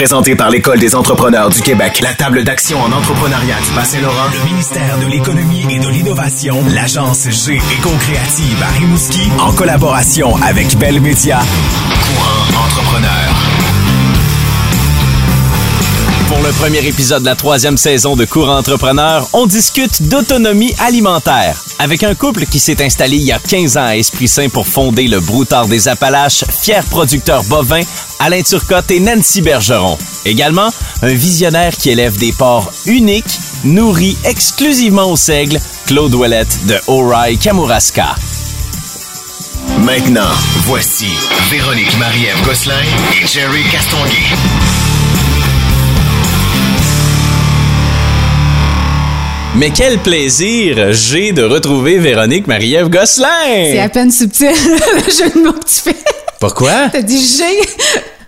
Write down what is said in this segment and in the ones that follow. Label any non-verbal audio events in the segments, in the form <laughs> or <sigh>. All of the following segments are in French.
Présenté par l'École des entrepreneurs du Québec, la table d'action en entrepreneuriat du Bas-Saint-Laurent, le ministère de l'Économie et de l'Innovation, l'agence G Éco-Créative à Rimouski, en collaboration avec Bell Média. Courant entrepreneur. Pour le premier épisode de la troisième saison de Courant Entrepreneur, on discute d'autonomie alimentaire. Avec un couple qui s'est installé il y a 15 ans à Esprit Saint pour fonder le Broutard des Appalaches, fier producteur bovin, Alain Turcotte et Nancy Bergeron. Également, un visionnaire qui élève des porcs uniques, nourris exclusivement au seigle, Claude Ouellette de Ori Kamouraska. Maintenant, voici Véronique Marie-Ève Gosselin et Jerry Castonguay. Mais quel plaisir j'ai de retrouver Véronique Marie-Ève Gosselin! C'est à peine subtil <laughs> le jeu de mots que tu fais. Pourquoi? T'as dit j'ai.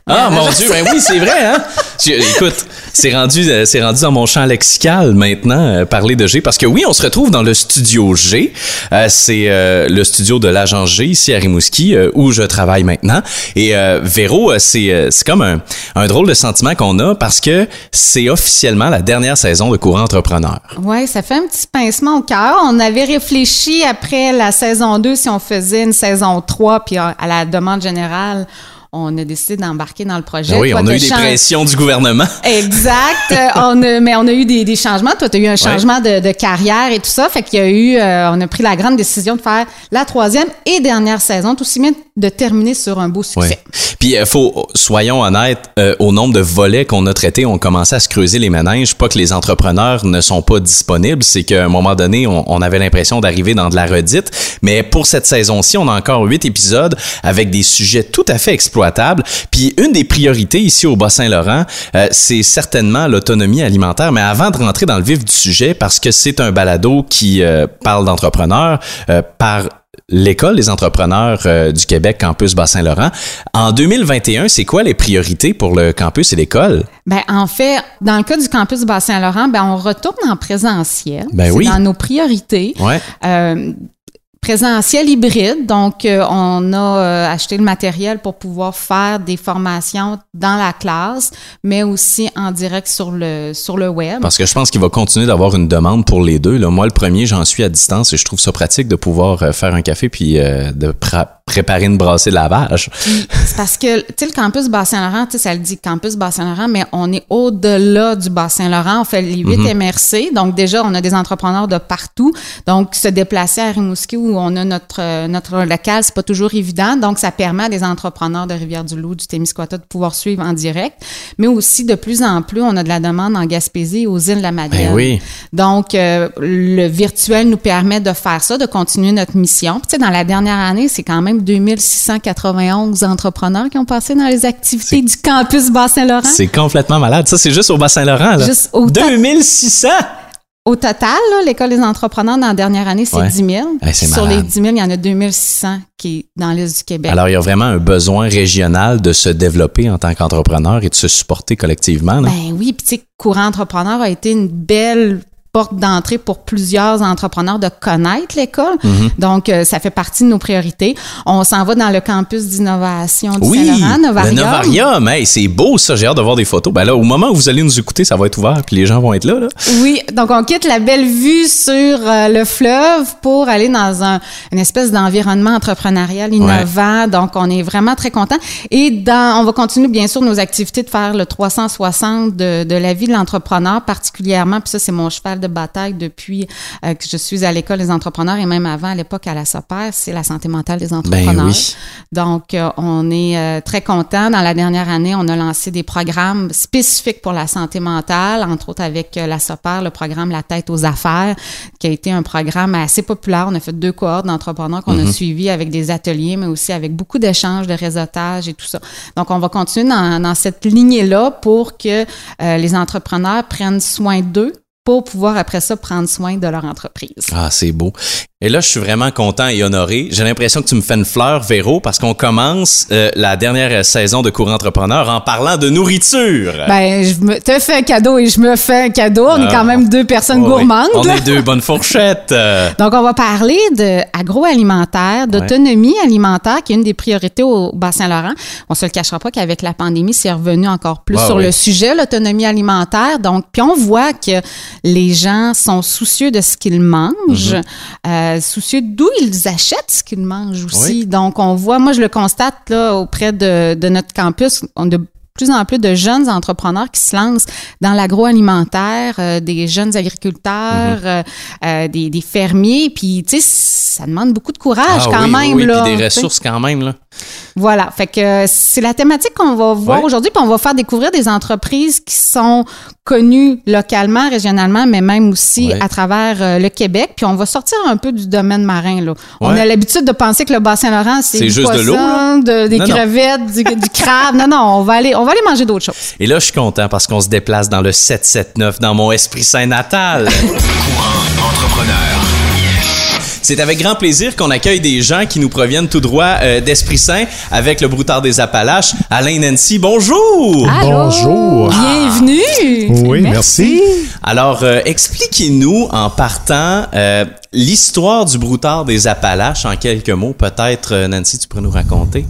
Ah, mon Dieu, ben oui, c'est vrai, hein? Écoute, c'est rendu, euh, c'est rendu dans mon champ lexical maintenant, euh, parler de G, parce que oui, on se retrouve dans le studio G. Euh, c'est le studio de l'agence G ici à Rimouski, où je travaille maintenant. Et Véro, c'est, c'est comme un, un drôle de sentiment qu'on a parce que c'est officiellement la dernière saison de Courant Entrepreneur. Ouais, ça fait un petit pincement au cœur. On avait réfléchi après la saison 2 si on faisait une saison 3, puis à la demande générale, on a décidé d'embarquer dans le projet. Ben oui, Toi, on a eu des pressions du gouvernement. <laughs> Exact. Euh, on a- mais on a eu des, des changements. Toi, tu as eu un changement de, de carrière et tout ça. Fait qu'il y a eu, euh, on a pris la grande décision de faire la troisième et dernière saison, tout aussi bien de terminer sur un beau succès. Ouais. Puis euh, faut soyons honnêtes, euh, au nombre de volets qu'on a traités, on commençait à se creuser les méninges, pas que les entrepreneurs ne sont pas disponibles, c'est qu'à un moment donné, on, on avait l'impression d'arriver dans de la redite, mais pour cette saison-ci, on a encore huit épisodes avec des sujets tout à fait exploitables. Puis une des priorités ici au Bas-Saint-Laurent, euh, c'est certainement l'autonomie alimentaire, mais avant de rentrer dans le vif du sujet parce que c'est un balado qui euh, parle d'entrepreneurs euh, par l'École des entrepreneurs euh, du Québec, Campus Bas-Saint-Laurent. En 2021, c'est quoi les priorités pour le campus et l'école? Ben, en fait, dans le cas du campus Bas-Saint-Laurent, ben, on retourne en présentiel. Ben oui. dans nos priorités. Ouais. Euh, présentiel hybride, donc euh, on a euh, acheté le matériel pour pouvoir faire des formations dans la classe, mais aussi en direct sur le sur le web. Parce que je pense qu'il va continuer d'avoir une demande pour les deux. Là. Moi, le premier, j'en suis à distance et je trouve ça pratique de pouvoir euh, faire un café puis de préparer une brassée de lavage. C'est parce que, tu sais, le campus Bas-Saint-Laurent, tu sais, ça le dit campus Bas-Saint-Laurent, mais on est au-delà du Bas-Saint-Laurent. On fait les huit MRC. Donc, déjà, on a des entrepreneurs de partout. Donc, se déplacer à Rimouski où on a notre, euh, notre local, c'est pas toujours évident. Donc, ça permet à des entrepreneurs de Rivière-du-Loup, du Témiscouata de pouvoir suivre en direct. Mais aussi, de plus en plus, on a de la demande en Gaspésie et aux îles de la Madeleine. Ben oui. Donc, euh, le virtuel nous permet de faire ça, de continuer notre mission. Puis, tu sais, dans la dernière année, c'est quand même 2691 entrepreneurs qui ont passé dans les activités du campus Bas-Saint-Laurent. C'est complètement malade. Ça, c'est juste au Bas-Saint-Laurent. là. Juste au to- 2600! Au total, là, l'École des entrepreneurs, dans la dernière année, c'est Ouais. 10 000. Hey, c'est Sur les 10 000, il y en a 2600 qui est dans l'Est du Québec. Alors, il y a vraiment un besoin régional de se développer en tant qu'entrepreneur et de se supporter collectivement. là. Ben oui, puis tu sais, Courant Entrepreneur a été une belle porte d'entrée pour plusieurs entrepreneurs de connaître l'école. Mhm. Donc, euh, ça fait partie de nos priorités. On s'en va dans le campus d'innovation du Oui, Saint-Laurent, le Novarium. Novarium, hey, c'est beau ça, j'ai hâte de voir des photos. Ben là, au moment où vous allez nous écouter, ça va être ouvert, puis les gens vont être là. là. Oui, donc on quitte la belle vue sur euh, le fleuve pour aller dans un, une espèce d'environnement entrepreneurial innovant. Donc on est vraiment très content. Et dans, on va continuer bien sûr nos activités de faire le 360 de, de la vie de l'entrepreneur particulièrement. Puis ça c'est mon cheval de bataille depuis euh, que je suis à l'école des entrepreneurs et même avant à l'époque à la SOPER, c'est la santé mentale des entrepreneurs. Ben oui. Donc, euh, on est euh, très content. Dans la dernière année, on a lancé des programmes spécifiques pour la santé mentale, entre autres avec la SOPER, le programme La tête aux affaires, qui a été un programme assez populaire. On a fait deux cohortes d'entrepreneurs qu'on a suivis avec des ateliers, mais aussi avec beaucoup d'échanges, de réseautage et tout ça. Donc, on va continuer dans, dans cette lignée-là pour que euh, les entrepreneurs prennent soin d'eux pour pouvoir après ça prendre soin de leur entreprise. Ah, c'est beau. Et là, je suis vraiment content et honoré. J'ai l'impression que tu me fais une fleur, Véro, parce qu'on commence euh, la dernière saison de Cours Entrepreneur en parlant de nourriture. Ben, je me te fais un cadeau et je me fais un cadeau. On est quand même deux personnes Oh, gourmandes. On est deux bonnes fourchettes. <laughs> Donc, on va parler de agroalimentaire, d'autonomie alimentaire, qui est une des priorités au Bassin-Laurent. On se le cachera pas qu'avec la pandémie, c'est revenu encore plus Ah sur le sujet, l'autonomie alimentaire. Donc, puis on voit que les gens sont soucieux de ce qu'ils mangent, euh, soucieux d'où ils achètent ce qu'ils mangent aussi. Oui. Donc, on voit, moi, je le constate là auprès de, de notre campus, on a de plus en plus de jeunes entrepreneurs qui se lancent dans l'agroalimentaire, euh, des jeunes agriculteurs, Mhm. euh, euh, des, des fermiers, puis tu sais, ça demande beaucoup de courage ah quand oui, même oui, là. puis des ressources quand même là. Voilà, fait que euh, c'est la thématique qu'on va voir Ouais. aujourd'hui, puis on va faire découvrir des entreprises qui sont connues localement, régionalement, mais même aussi Ouais. à travers euh, le Québec. Puis on va sortir un peu du domaine marin. Là. On a l'habitude de penser que le bassin-Laurent, c'est juste de l'eau, de- des Non, non. crevettes, du, du crabe. Non, non, on va aller, on va aller manger d'autres choses. Et là, je suis content parce qu'on se déplace dans le 779 dans mon esprit saint natal. <laughs> Courant entrepreneur. C'est avec grand plaisir qu'on accueille des gens qui nous proviennent tout droit euh, d'Esprit Saint avec le broutard des Appalaches. Alain Nancy, bonjour! Allô? Bonjour. Bienvenue! Oui, merci. Alors, euh, expliquez-nous en partant euh, l'histoire du broutard des Appalaches en quelques mots. Peut-être, euh, Nancy, tu pourrais nous raconter?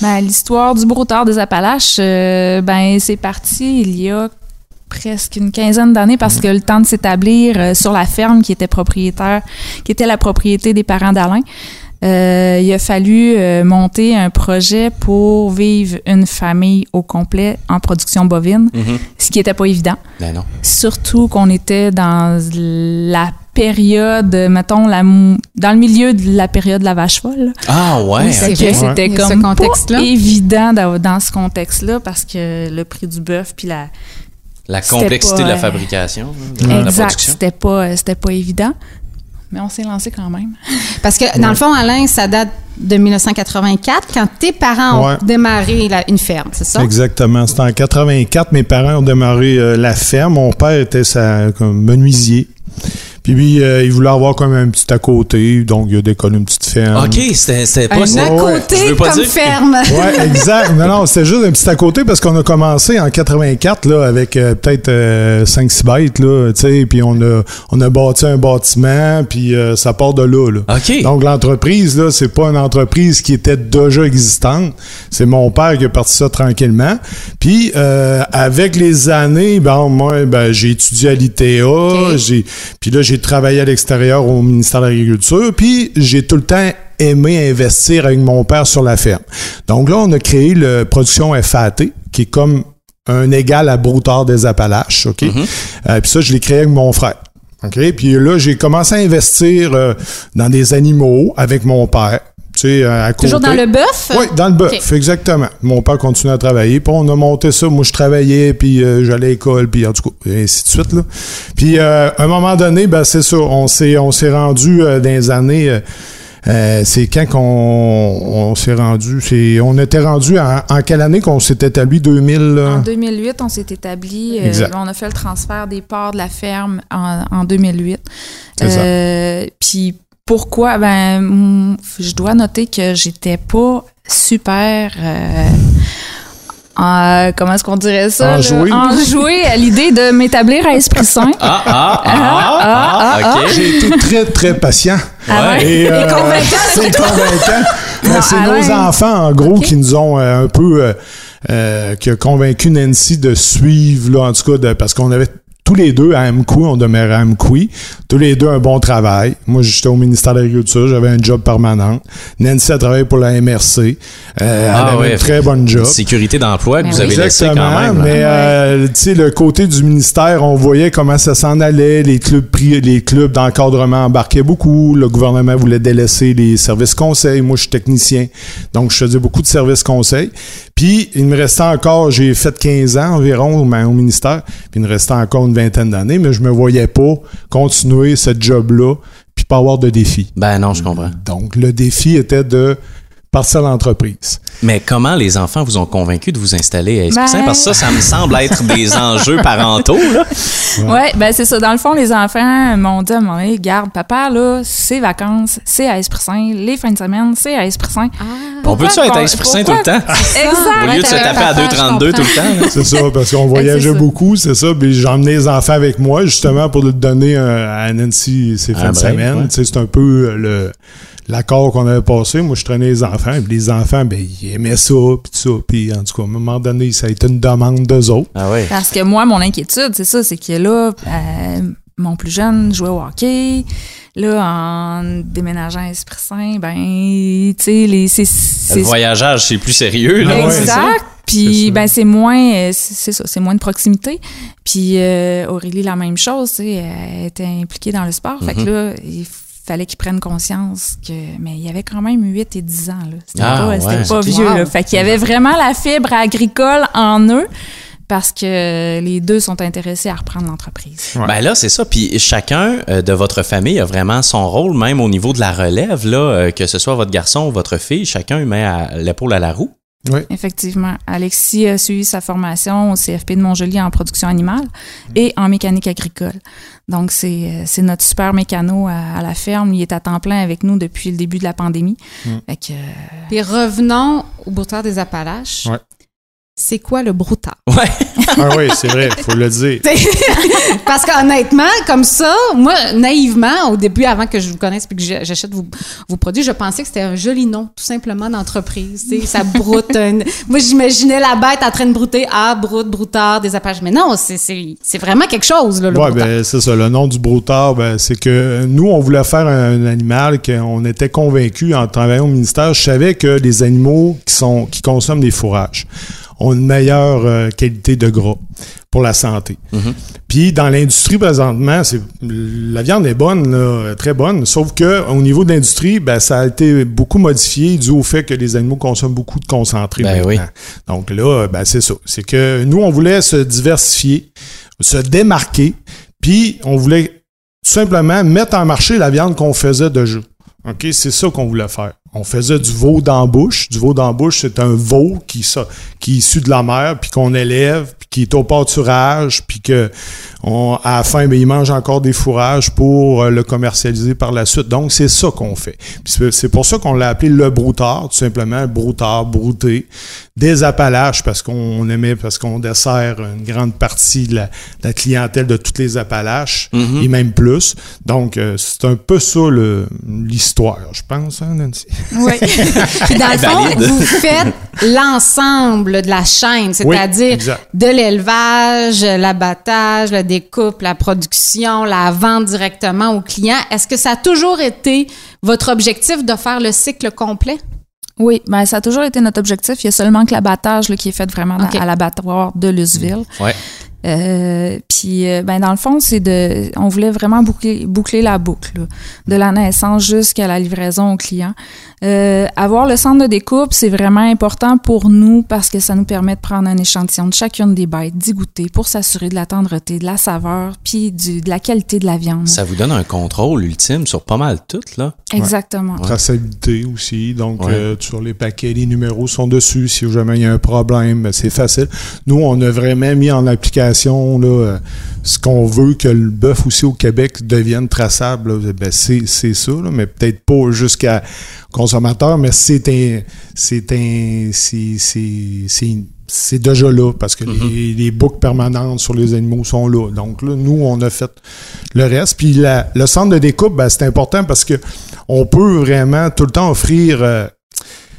Ben, l'histoire du broutard des Appalaches, euh, ben, c'est parti il y a presque une quinzaine d'années parce que le temps de s'établir euh, sur la ferme qui était propriétaire, qui était la propriété des parents d'Alain, euh, il a fallu euh, monter un projet pour vivre une famille au complet en production bovine, ce qui était pas évident. Ben non. Surtout qu'on était dans la période, mettons, la, mou- dans le milieu de la période de la vache folle. Ah ouais, Oui. C'était ce comme contexte-là. pas évident d'avoir- dans ce contexte-là parce que le prix du bœuf puis la La complexité pas, de la euh, fabrication, hein, de la exact, production. c'était pas c'était pas évident. Mais on s'est lancé quand même. <laughs> Parce que, dans le fond, Alain, ça date de 1984, quand tes parents ont Ouais. démarré la- une ferme, c'est ça? Exactement. C'était en 84. Mes parents ont démarré euh, la ferme. Mon père était sa, comme menuisier. Puis lui, euh, il voulait avoir comme un petit à côté. Donc, il a décollé une petite ferme. OK, c'était pas Un ça. à ouais. côté comme dire ferme. <laughs> Ouais, exact. Non, non, c'était juste un petit à côté parce qu'on a commencé en 84 là, avec euh, peut-être 5-6 bêtes, là, tu sais, puis on a, on a bâti un bâtiment, puis euh, ça part de là. là. OK. Donc l'entreprise, là, c'est pas une entreprise qui était déjà existante. C'est mon père qui a parti ça tranquillement. Puis euh, avec les années, ben moi, ben, j'ai étudié à l'ITA, j'ai puis là j'ai travaillé à l'extérieur au ministère de l'Agriculture, puis j'ai tout le temps aimé investir avec mon père sur la ferme. Donc là, on a créé le production FAT, qui est comme un égal à Broutard des Appalaches, OK? Euh, puis ça, je l'ai créé avec mon frère. OK? Puis là, j'ai commencé à investir euh, dans des animaux avec mon père. Tu sais, à côté. Toujours dans le bœuf? Oui, dans le bœuf, exactement. Mon père continuait à travailler, puis on a monté ça. Moi, je travaillais, puis euh, j'allais à l'école, puis en tout cas, et ainsi de suite. Là. Puis, euh, à un moment donné, ben, c'est ça, on s'est, on s'est rendu euh, dans les années... c'est quand qu'on on s'est rendu, c'est on était rendu en, en quelle année qu'on s'est établi? 2000 là? En 2008, on s'est établi, on a fait le transfert des parts de la ferme en, en 2008. C'est ça. Euh, Puis pourquoi? Ben je dois noter que j'étais pas super euh, en- comment est-ce qu'on dirait ça? Enjoué. Enjoué à l'idée de m'établir à Esprit Saint. Ah, ah, ah, ah, OK. J'ai été très très patient. Ah ouais? Et, euh, convaincant, c'est convaincant. Ben, c'est nos enfants, en gros, qui nous ont euh, un peu euh, euh, qui a convaincu Nancy de suivre, là, en tout cas, de- parce qu'on avait tous les deux à Amkoui, on demeurait à Amkoui, tous les deux un bon travail. Moi, j'étais au ministère de l'Agriculture, j'avais un job permanent. Nancy a travaillé pour la MRC. Euh, Ah elle avait ouais. un très bon job. Sécurité d'emploi que Ben vous avez laissé quand même. là. mais euh, tu sais le côté du ministère, on voyait comment ça s'en allait, les clubs les clubs d'encadrement embarquaient beaucoup, le gouvernement voulait délaisser les services conseils, moi je suis technicien. Donc je faisais beaucoup de services conseils. Puis il me restait encore, j'ai fait 15 ans environ ben, au ministère, puis il me restait encore une vingtaine d'années, mais je me voyais pas continuer ce job là puis pas avoir de défi. Ben non, je comprends. Donc, le défi était de partir l'entreprise. Mais comment les enfants vous ont convaincu de vous installer à Esprit Saint? Ben- Parce que ça, ça me semble être des <laughs> enjeux parentaux. Là. Ouais, ben c'est ça. Dans le fond, les enfants m'ont dit à un moment donné, garde, papa, là, c'est vacances, c'est à Esprit Saint. Les fins de semaine, c'est à Esprit Saint. On Pourquoi peut-tu être à Esprit Saint tout le temps? Exact. Au lieu de se taper à papa, je 2,32 tout le temps. C'est ça, parce qu'on voyageait beaucoup, c'est ça. Puis j'emmenais les enfants avec moi, justement, pour le donner à Nancy ses fins Un de break, semaine. ouais. C'est un peu le l'accord qu'on avait passé. Moi, je traînais les enfants. Puis les enfants, ben, ils aimaient ça, puis tout ça. Puis en tout cas, à un moment donné, ça a été une demande d'eux autres. Ah ouais. Parce que moi, mon inquiétude, c'est ça, c'est que là, euh, mon plus jeune jouait au hockey. Là, en déménageant à Esprit Saint, ben, tu sais, les, c'est, Le c'est voyageage, c'est plus sérieux. Là. Exact. Puis ben c'est moins c'est ça, c'est moins de proximité. Puis euh, Aurélie la même chose, tu sais, elle était impliquée dans le sport. Fait que Mhm. là, il fallait qu'ils prennent conscience que mais il y avait quand même 8 et 10 ans là. C'était Ah, pas, c'était ouais. pas Wow. vieux là. Fait qu'il y avait vraiment la fibre agricole en eux parce que les deux sont intéressés à reprendre l'entreprise. Ouais. Ben là, c'est ça. Puis chacun euh, de votre famille a vraiment son rôle, même au niveau de la relève, là, euh, que ce soit votre garçon ou votre fille, chacun met à- l'épaule à la roue. Effectivement. Alexis a suivi sa formation au CFP de Montjoli en production animale et en mécanique agricole. Donc, c'est euh, c'est notre super mécano à, à la ferme. Il est à temps plein avec nous depuis le début de la pandémie. Fait que, euh, Puis revenons au broutard des Appalaches. Ouais. C'est quoi le broutard? Ouais. Ah oui, c'est vrai, faut le dire. <laughs> Parce qu'honnêtement, comme ça, moi, naïvement, au début, avant que je vous connaisse puis que j'achète vos, vos produits, je pensais que c'était un joli nom, tout simplement, d'entreprise. Tu sais, Ça broute. un- <laughs> Moi, j'imaginais la bête en train de brouter. Ah, broute, broutard, des Appalaches. Mais non, c'est- c'est c'est vraiment quelque chose, là, le Ouais, broutard. ben, c'est ça. Le nom du broutard, ben, c'est que nous, on voulait faire un, animal qu'on était convaincus en travaillant au ministère. Je savais que les animaux qui sont qui consomment des fourrages ont une meilleure euh, qualité de gras pour la santé. Puis dans l'industrie présentement, c'est la viande est bonne, là, très bonne, sauf que au niveau de l'industrie, ben, ça a été beaucoup modifié dû au fait que les animaux consomment beaucoup de concentrés. Ben maintenant. oui. Donc là, ben, c'est ça. C'est que nous, on voulait se diversifier, se démarquer, puis on voulait tout simplement mettre en marché la viande qu'on faisait déjà. OK, c'est ça qu'on voulait faire. On faisait du veau d'embouche. Du veau d'embouche, c'est un veau qui, ça, qui est issu de la mer, puis qu'on élève, puis qui est au pâturage, puis que on, à la fin, ben, il mange encore des fourrages pour euh, le commercialiser par la suite. Donc, c'est ça qu'on fait. C'est- pour ça qu'on l'a appelé le broutard, tout simplement, broutard, brouté, des Appalaches, parce qu'on aimait, parce qu'on dessert une grande partie de la, de la clientèle de toutes les Appalaches, et même plus. Donc, euh, c'est un peu ça le- l'histoire, je pense, hein, Nancy? Oui. <laughs> Puis dans le fond, Valide. vous faites l'ensemble de la chaîne, c'est-à-dire de l'élevage, l'abattage, la découpe, la production, la vente directement aux clients. Est-ce que ça a toujours été votre objectif de faire le cycle complet? Oui, ben ça a toujours été notre objectif. Il y a seulement que l'abattage là, qui est fait vraiment à l'abattoir de Luceville. Ouais. Euh, puis, euh, ben dans le fond, c'est de, on voulait vraiment boucler, boucler la boucle là, de la naissance jusqu'à la livraison au client. Euh, avoir le centre de découpe, c'est vraiment important pour nous parce que ça nous permet de prendre un échantillon de chacune des bêtes, d'y goûter pour s'assurer de la tendreté, de la saveur, puis du, de la qualité de la viande. Ça vous donne un contrôle ultime sur pas mal tout, là. Exactement. traçabilité aussi. Donc, Ouais. euh, sur les paquets, les numéros sont dessus. Si jamais il y a un problème, ben, c'est facile. Nous, on a vraiment mis en application là, euh, ce qu'on veut que le bœuf aussi au Québec devienne traçable. Ben, c'est, c'est ça, là, mais peut-être pas jusqu'à consommateur, mais c'est un, c'est un, c'est, c'est, c'est, c'est déjà là parce que les, les boucles permanentes sur les animaux sont là. Donc là, nous, on a fait le reste. Puis la- le centre de découpe, ben, c'est important parce que on peut vraiment tout le temps offrir euh,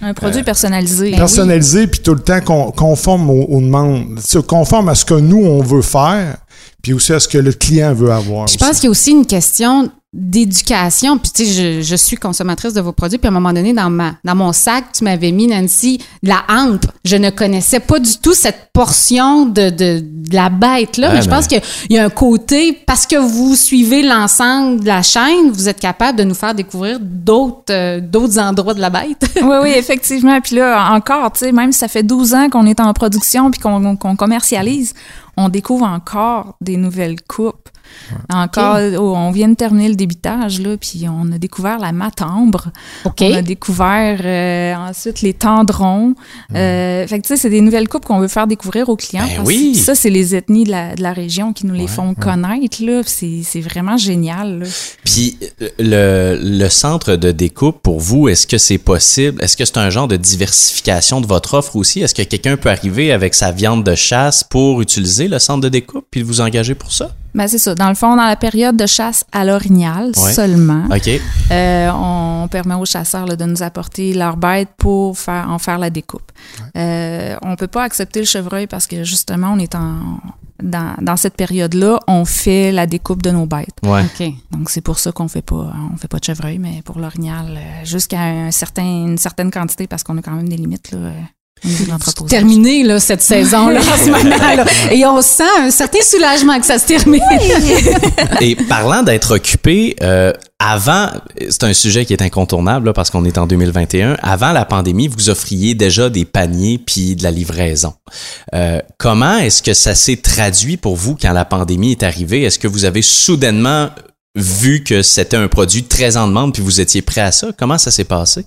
Un produit personnalisé. personnalisé puis tout le temps con- conforme aux, aux demandes, conforme à ce que nous on veut faire, puis aussi à ce que le client veut avoir. Je aussi. pense qu'il y a aussi une question d'éducation. Puis, tu sais, je, je suis consommatrice de vos produits. Puis, à un moment donné, dans, ma, dans mon sac, tu m'avais mis, Nancy, de la hampe. Je ne connaissais pas du tout cette portion de, de, de la bête-là. Ah, mais je mais- pense qu'il y a un côté, parce que vous suivez l'ensemble de la chaîne, vous êtes capable de nous faire découvrir d'autres euh, d'autres endroits de la bête. <laughs> oui, oui, effectivement. Puis là, encore, tu sais, même si ça fait 12 ans qu'on est en production puis qu'on qu'on commercialise, on découvre encore des nouvelles coupes. Encore, oh, on vient de terminer le débitage, là, puis on a découvert la matambre. On a découvert euh, ensuite les tendrons. Euh, fait que, tu sais, c'est des nouvelles coupes qu'on veut faire découvrir aux clients. Ben parce oui. ça, c'est les ethnies de la, de la région qui nous les font connaître, là. C'est c'est vraiment génial, là. Puis le, le centre de découpe, pour vous, est-ce que c'est possible? Est-ce que c'est un genre de diversification de votre offre aussi? Est-ce que quelqu'un peut arriver avec sa viande de chasse pour utiliser le centre de découpe puis vous engager pour ça? Ben, c'est ça. Dans le fond, dans la période de chasse à l'orignal Ouais. seulement, OK. Euh, on permet aux chasseurs là, de nous apporter leurs bêtes pour faire, en faire la découpe. Euh, on peut pas accepter le chevreuil parce que justement, on est en dans, dans cette période-là, on fait la découpe de nos bêtes. Ouais. OK. Donc c'est pour ça qu'on fait pas on fait pas de chevreuil, mais pour l'orignal euh, jusqu'à un certain, une certaine quantité parce qu'on a quand même des limites là. Terminé, là, cette saison-là, en ce moment, là. Et on sent un certain soulagement que ça se termine. <laughs> Et parlant d'être occupé, euh, avant, c'est un sujet qui est incontournable là, parce qu'on est en 2021. Avant la pandémie, vous offriez déjà des paniers puis de la livraison. Euh, comment est-ce que ça s'est traduit pour vous quand la pandémie est arrivée? Est-ce que vous avez soudainement vu que c'était un produit très en demande puis vous étiez prêt à ça? Comment ça s'est passé?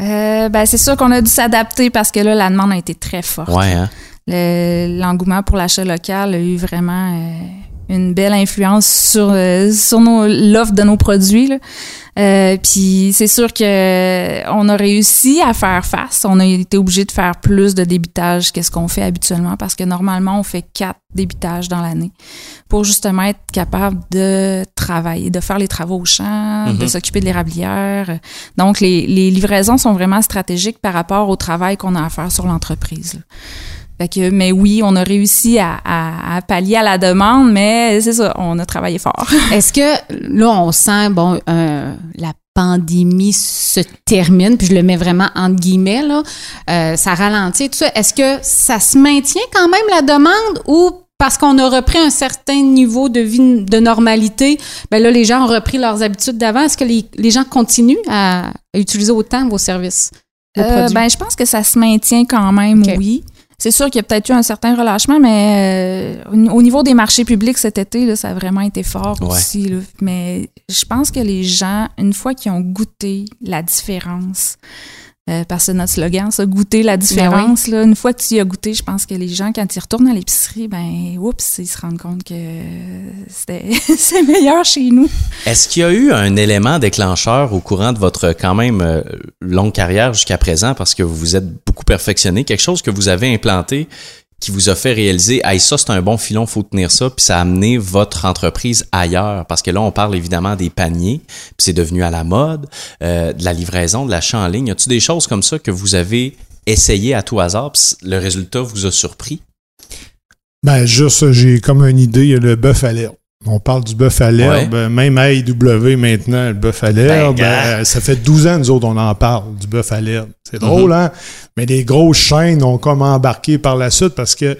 Euh, ben, c'est sûr qu'on a dû s'adapter parce que là, la demande a été très forte. Ouais. Hein? Le- L'engouement pour l'achat local a eu vraiment euh, une belle influence sur, euh, sur nos- l'offre de nos produits. Euh, Puis c'est sûr que euh, on a réussi à faire face. On a été obligé de faire plus de débitage que ce qu'on fait habituellement parce que normalement on fait quatre débitages dans l'année pour justement être capable de travailler, de faire les travaux au champ, de Mhm. s'occuper de l'érablière. Donc les, les livraisons sont vraiment stratégiques par rapport au travail qu'on a à faire sur l'entreprise. Fait que, mais oui, on a réussi à, à- à pallier à la demande, mais c'est ça, on a travaillé fort. <laughs> Est-ce que là, on sent, bon, euh, la pandémie se termine, puis je le mets vraiment entre guillemets, là, euh, ça ralentit tout ça. Est-ce que ça se maintient quand même la demande ou parce qu'on a repris un certain niveau de vie de normalité, ben là, les gens ont repris leurs habitudes d'avant? Est-ce que les, les gens continuent à, utiliser autant vos services? Euh, ben, je pense que ça se maintient quand même, oui. C'est sûr qu'il y a peut-être eu un certain relâchement, mais euh, au au niveau des marchés publics cet été, là, ça a vraiment été fort Ouais. aussi. là. Mais je pense que les gens, une fois qu'ils ont goûté la différence, euh, parce que c'est notre slogan, ça, goûter la différence. là, une fois que tu y as goûté, je pense que les gens, quand ils retournent à l'épicerie, ben, oups, ils se rendent compte que <laughs> c'est meilleur chez nous. Est-ce qu'il y a eu un élément déclencheur au courant de votre quand même euh, longue carrière jusqu'à présent? Parce que vous vous êtes beaucoup perfectionné, quelque chose que vous avez implanté qui vous a fait réaliser, hey, ça c'est un bon filon, faut tenir ça, puis ça a amené votre entreprise ailleurs parce que là on parle évidemment des paniers, puis c'est devenu à la mode, euh, de la livraison, de l'achat en ligne. Y a-tu des choses comme ça que vous avez essayé à tout hasard, puis le résultat vous a surpris? Ben, juste, j'ai comme une idée, il y a le bœuf à l'herbe. On parle du bœuf à l'herbe, Ouais. même à AEW maintenant, le bœuf à l'herbe. Ben, gars. ben, ça fait 12 ans, nous autres, on en parle, du bœuf à l'herbe. C'est drôle, hein? Mais les grosses chaînes ont comme embarqué par la suite parce que,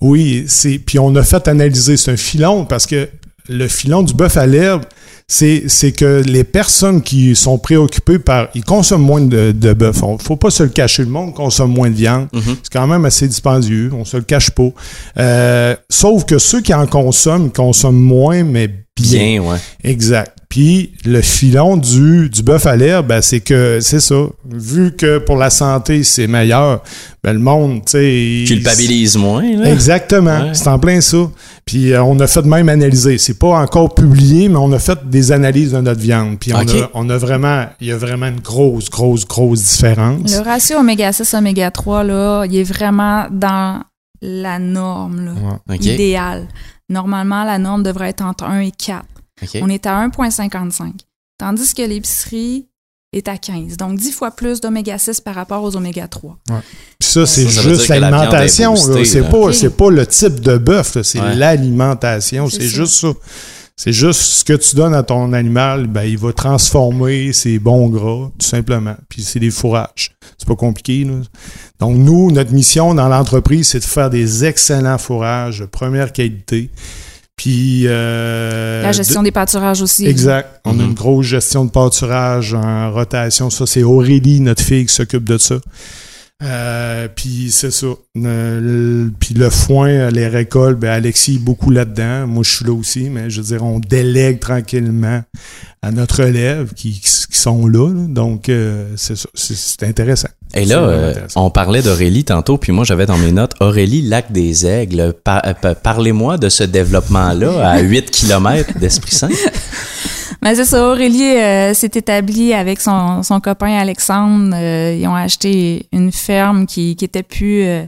oui, c'est. Puis on a fait analyser, c'est un filon parce que le filon du bœuf à l'herbe, c'est, c'est que les personnes qui sont préoccupées par. Ils consomment moins de, de bœuf. On- faut pas se le cacher, le monde consomme moins de viande. C'est quand même assez dispendieux, on se le cache pas. Euh, sauf que ceux qui en consomment, ils consomment moins, mais bien. Bien, ouais. Exact. Puis le filon du, du bœuf à l'herbe, ben, c'est que c'est ça. Vu que pour la santé, c'est meilleur, ben, le monde, tu sais. il- Culpabilise moins, là. Exactement. Ouais. C'est en plein ça. Puis euh, on a fait de même analyser. C'est pas encore publié, mais on a fait des analyses de notre viande. Puis on, a, on a vraiment, il y a vraiment une grosse, grosse, grosse différence. Le ratio oméga 6, oméga 3, là, il est vraiment dans la norme, là, idéale. Normalement, la norme devrait être entre 1 et 4. On est à 1,55. Tandis que l'épicerie est à 15. Donc, 10 fois plus d'oméga 6 par rapport aux oméga 3. Puis ça, c'est juste la l'alimentation. C'est pas, OK. c'est pas le type de bœuf, c'est Ouais. l'alimentation. C'est juste ça. C'est juste ce que tu donnes à ton animal, ben, il va transformer ses bons gras, tout simplement. Puis c'est des fourrages. C'est pas compliqué. Là. Donc, nous, notre mission dans l'entreprise, c'est de faire des excellents fourrages de première qualité. Puis. euh, La gestion de- des pâturages aussi. Exact. On a Mhm. une grosse gestion de pâturage en rotation. Ça, c'est Aurélie, notre fille, qui s'occupe de ça. Euh, puis c'est ça. Euh, le- Puis le foin, les récoltes, ben Alexis est beaucoup là-dedans. Moi, je suis là aussi, mais je veux dire, on délègue tranquillement à notre élève qui, qui sont là. là. Donc, euh, c'est ça. C'est- intéressant. Et là, euh, intéressant. on parlait d'Aurélie tantôt, puis moi j'avais dans mes notes Aurélie Lac des Aigles. Pa- euh, pa- Parlez-moi de ce développement-là à 8 km d'Esprit Saint. <laughs> Mais c'est ça, Aurélie euh, s'est établie avec son, son copain Alexandre. Euh, ils ont acheté une ferme qui, qui était plus euh,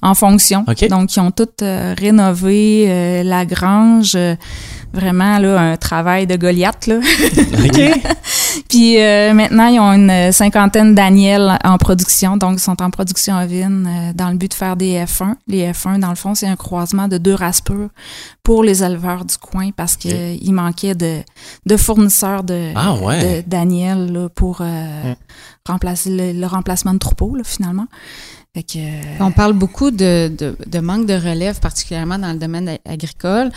en fonction. OK. Donc, ils ont tout euh, rénové, euh, la grange. Euh, vraiment, là, un travail de Goliath, là. <laughs> <laughs> Puis euh, maintenant, ils ont une cinquantaine d'aniels en production. Donc, ils sont en production ovine euh, dans le but de faire des F1. Les F1, dans le fond, c'est un croisement de deux races pures pour les éleveurs du coin parce qu'il manquait de, de fournisseurs de, Ah ouais. de- d'aniels là, pour euh, remplacer le, le remplacement de troupeaux, là, finalement. Fait que, euh, On parle beaucoup de, de, de manque de relève, particulièrement dans le domaine agricole.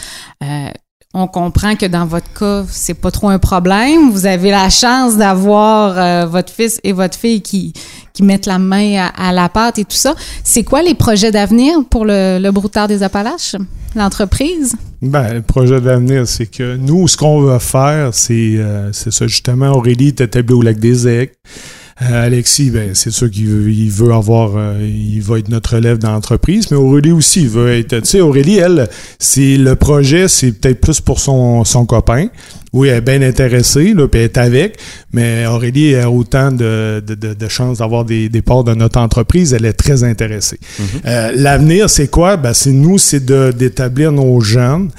On comprend que dans votre cas, c'est pas trop un problème. Vous avez la chance d'avoir euh, votre fils et votre fille qui, qui mettent la main à, la pâte et tout ça. C'est quoi les projets d'avenir pour le, le broutard des Appalaches, l'entreprise? Ben, le projet d'avenir, c'est que nous, ce qu'on va faire, c'est euh, ça, justement, Aurélie est établie au lac des Aigles. Euh, Alexis, ben, c'est sûr qu'il veut, il veut avoir, euh, il va être notre élève dans l'entreprise, mais Aurélie aussi, il veut être, tu sais, Aurélie, elle, c'est le projet, c'est peut-être plus pour son, son copain. Oui, elle est bien intéressée, là, puis elle est avec, mais Aurélie a autant de, de, de, de chances d'avoir des, des parts de notre entreprise, elle est très intéressée. Euh, L'avenir, c'est quoi? Ben, c'est nous, c'est de- d'établir nos jeunes,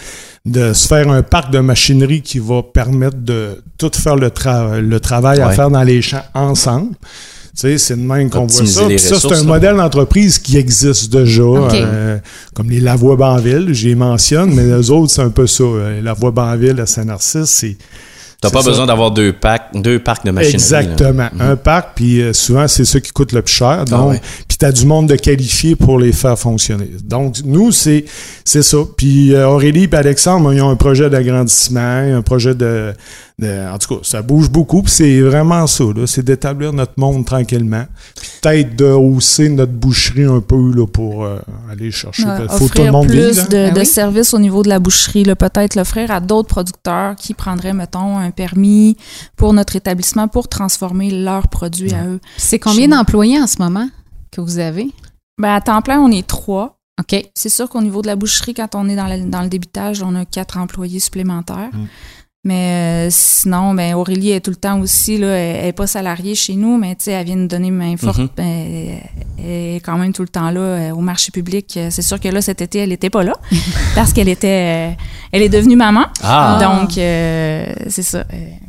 de se faire un parc de machinerie qui va permettre de tout faire le, tra- le travail à faire dans les champs ensemble. Tu sais, c'est de même qu'on voit ça. Puis ça, c'est un là. modèle d'entreprise qui existe déjà, euh, comme les Lavoie Banville, j'y mentionne, mais les autres, c'est un peu ça. Euh, Lavoie Banville à Saint-Narcisse, c'est T'as pas ça. besoin d'avoir deux packs, deux parcs de machinerie. là. Exactement. Un parc, puis euh, souvent, c'est ça qui coûte le plus cher. Donc, Ah ouais. puis tu as du monde de qualifié pour les faire fonctionner. Donc, nous, c'est c'est ça. Puis euh, Aurélie et Alexandre, ils ont un projet d'agrandissement, un projet de, de- En tout cas, ça bouge beaucoup, puis c'est vraiment ça. là. C'est d'établir notre monde tranquillement. Puis peut-être de hausser notre boucherie un peu là, pour euh, aller chercher. Ouais, Il faut tout offrir le monde plus hein. de, Ben de oui. services au niveau de la boucherie, là, peut-être l'offrir à d'autres producteurs qui prendraient, mettons, un permis pour notre établissement pour transformer leurs produits à eux. C'est combien d'employés en ce moment que vous avez? Ben, à temps plein, on est trois. OK. C'est sûr qu'au niveau de la boucherie, quand on est dans le, dans le débitage, on a quatre employés supplémentaires. Mm. Mais euh, sinon, ben Aurélie est tout le temps aussi là, elle, elle est pas salariée chez nous, mais tu sais, elle vient nous donner main forte. Ben, elle est quand même tout le temps là euh, au marché public. Euh, C'est sûr que là cet été, elle était pas là <laughs> parce qu'elle était, euh, elle est devenue maman. Ah, Donc euh, c'est ça. Euh,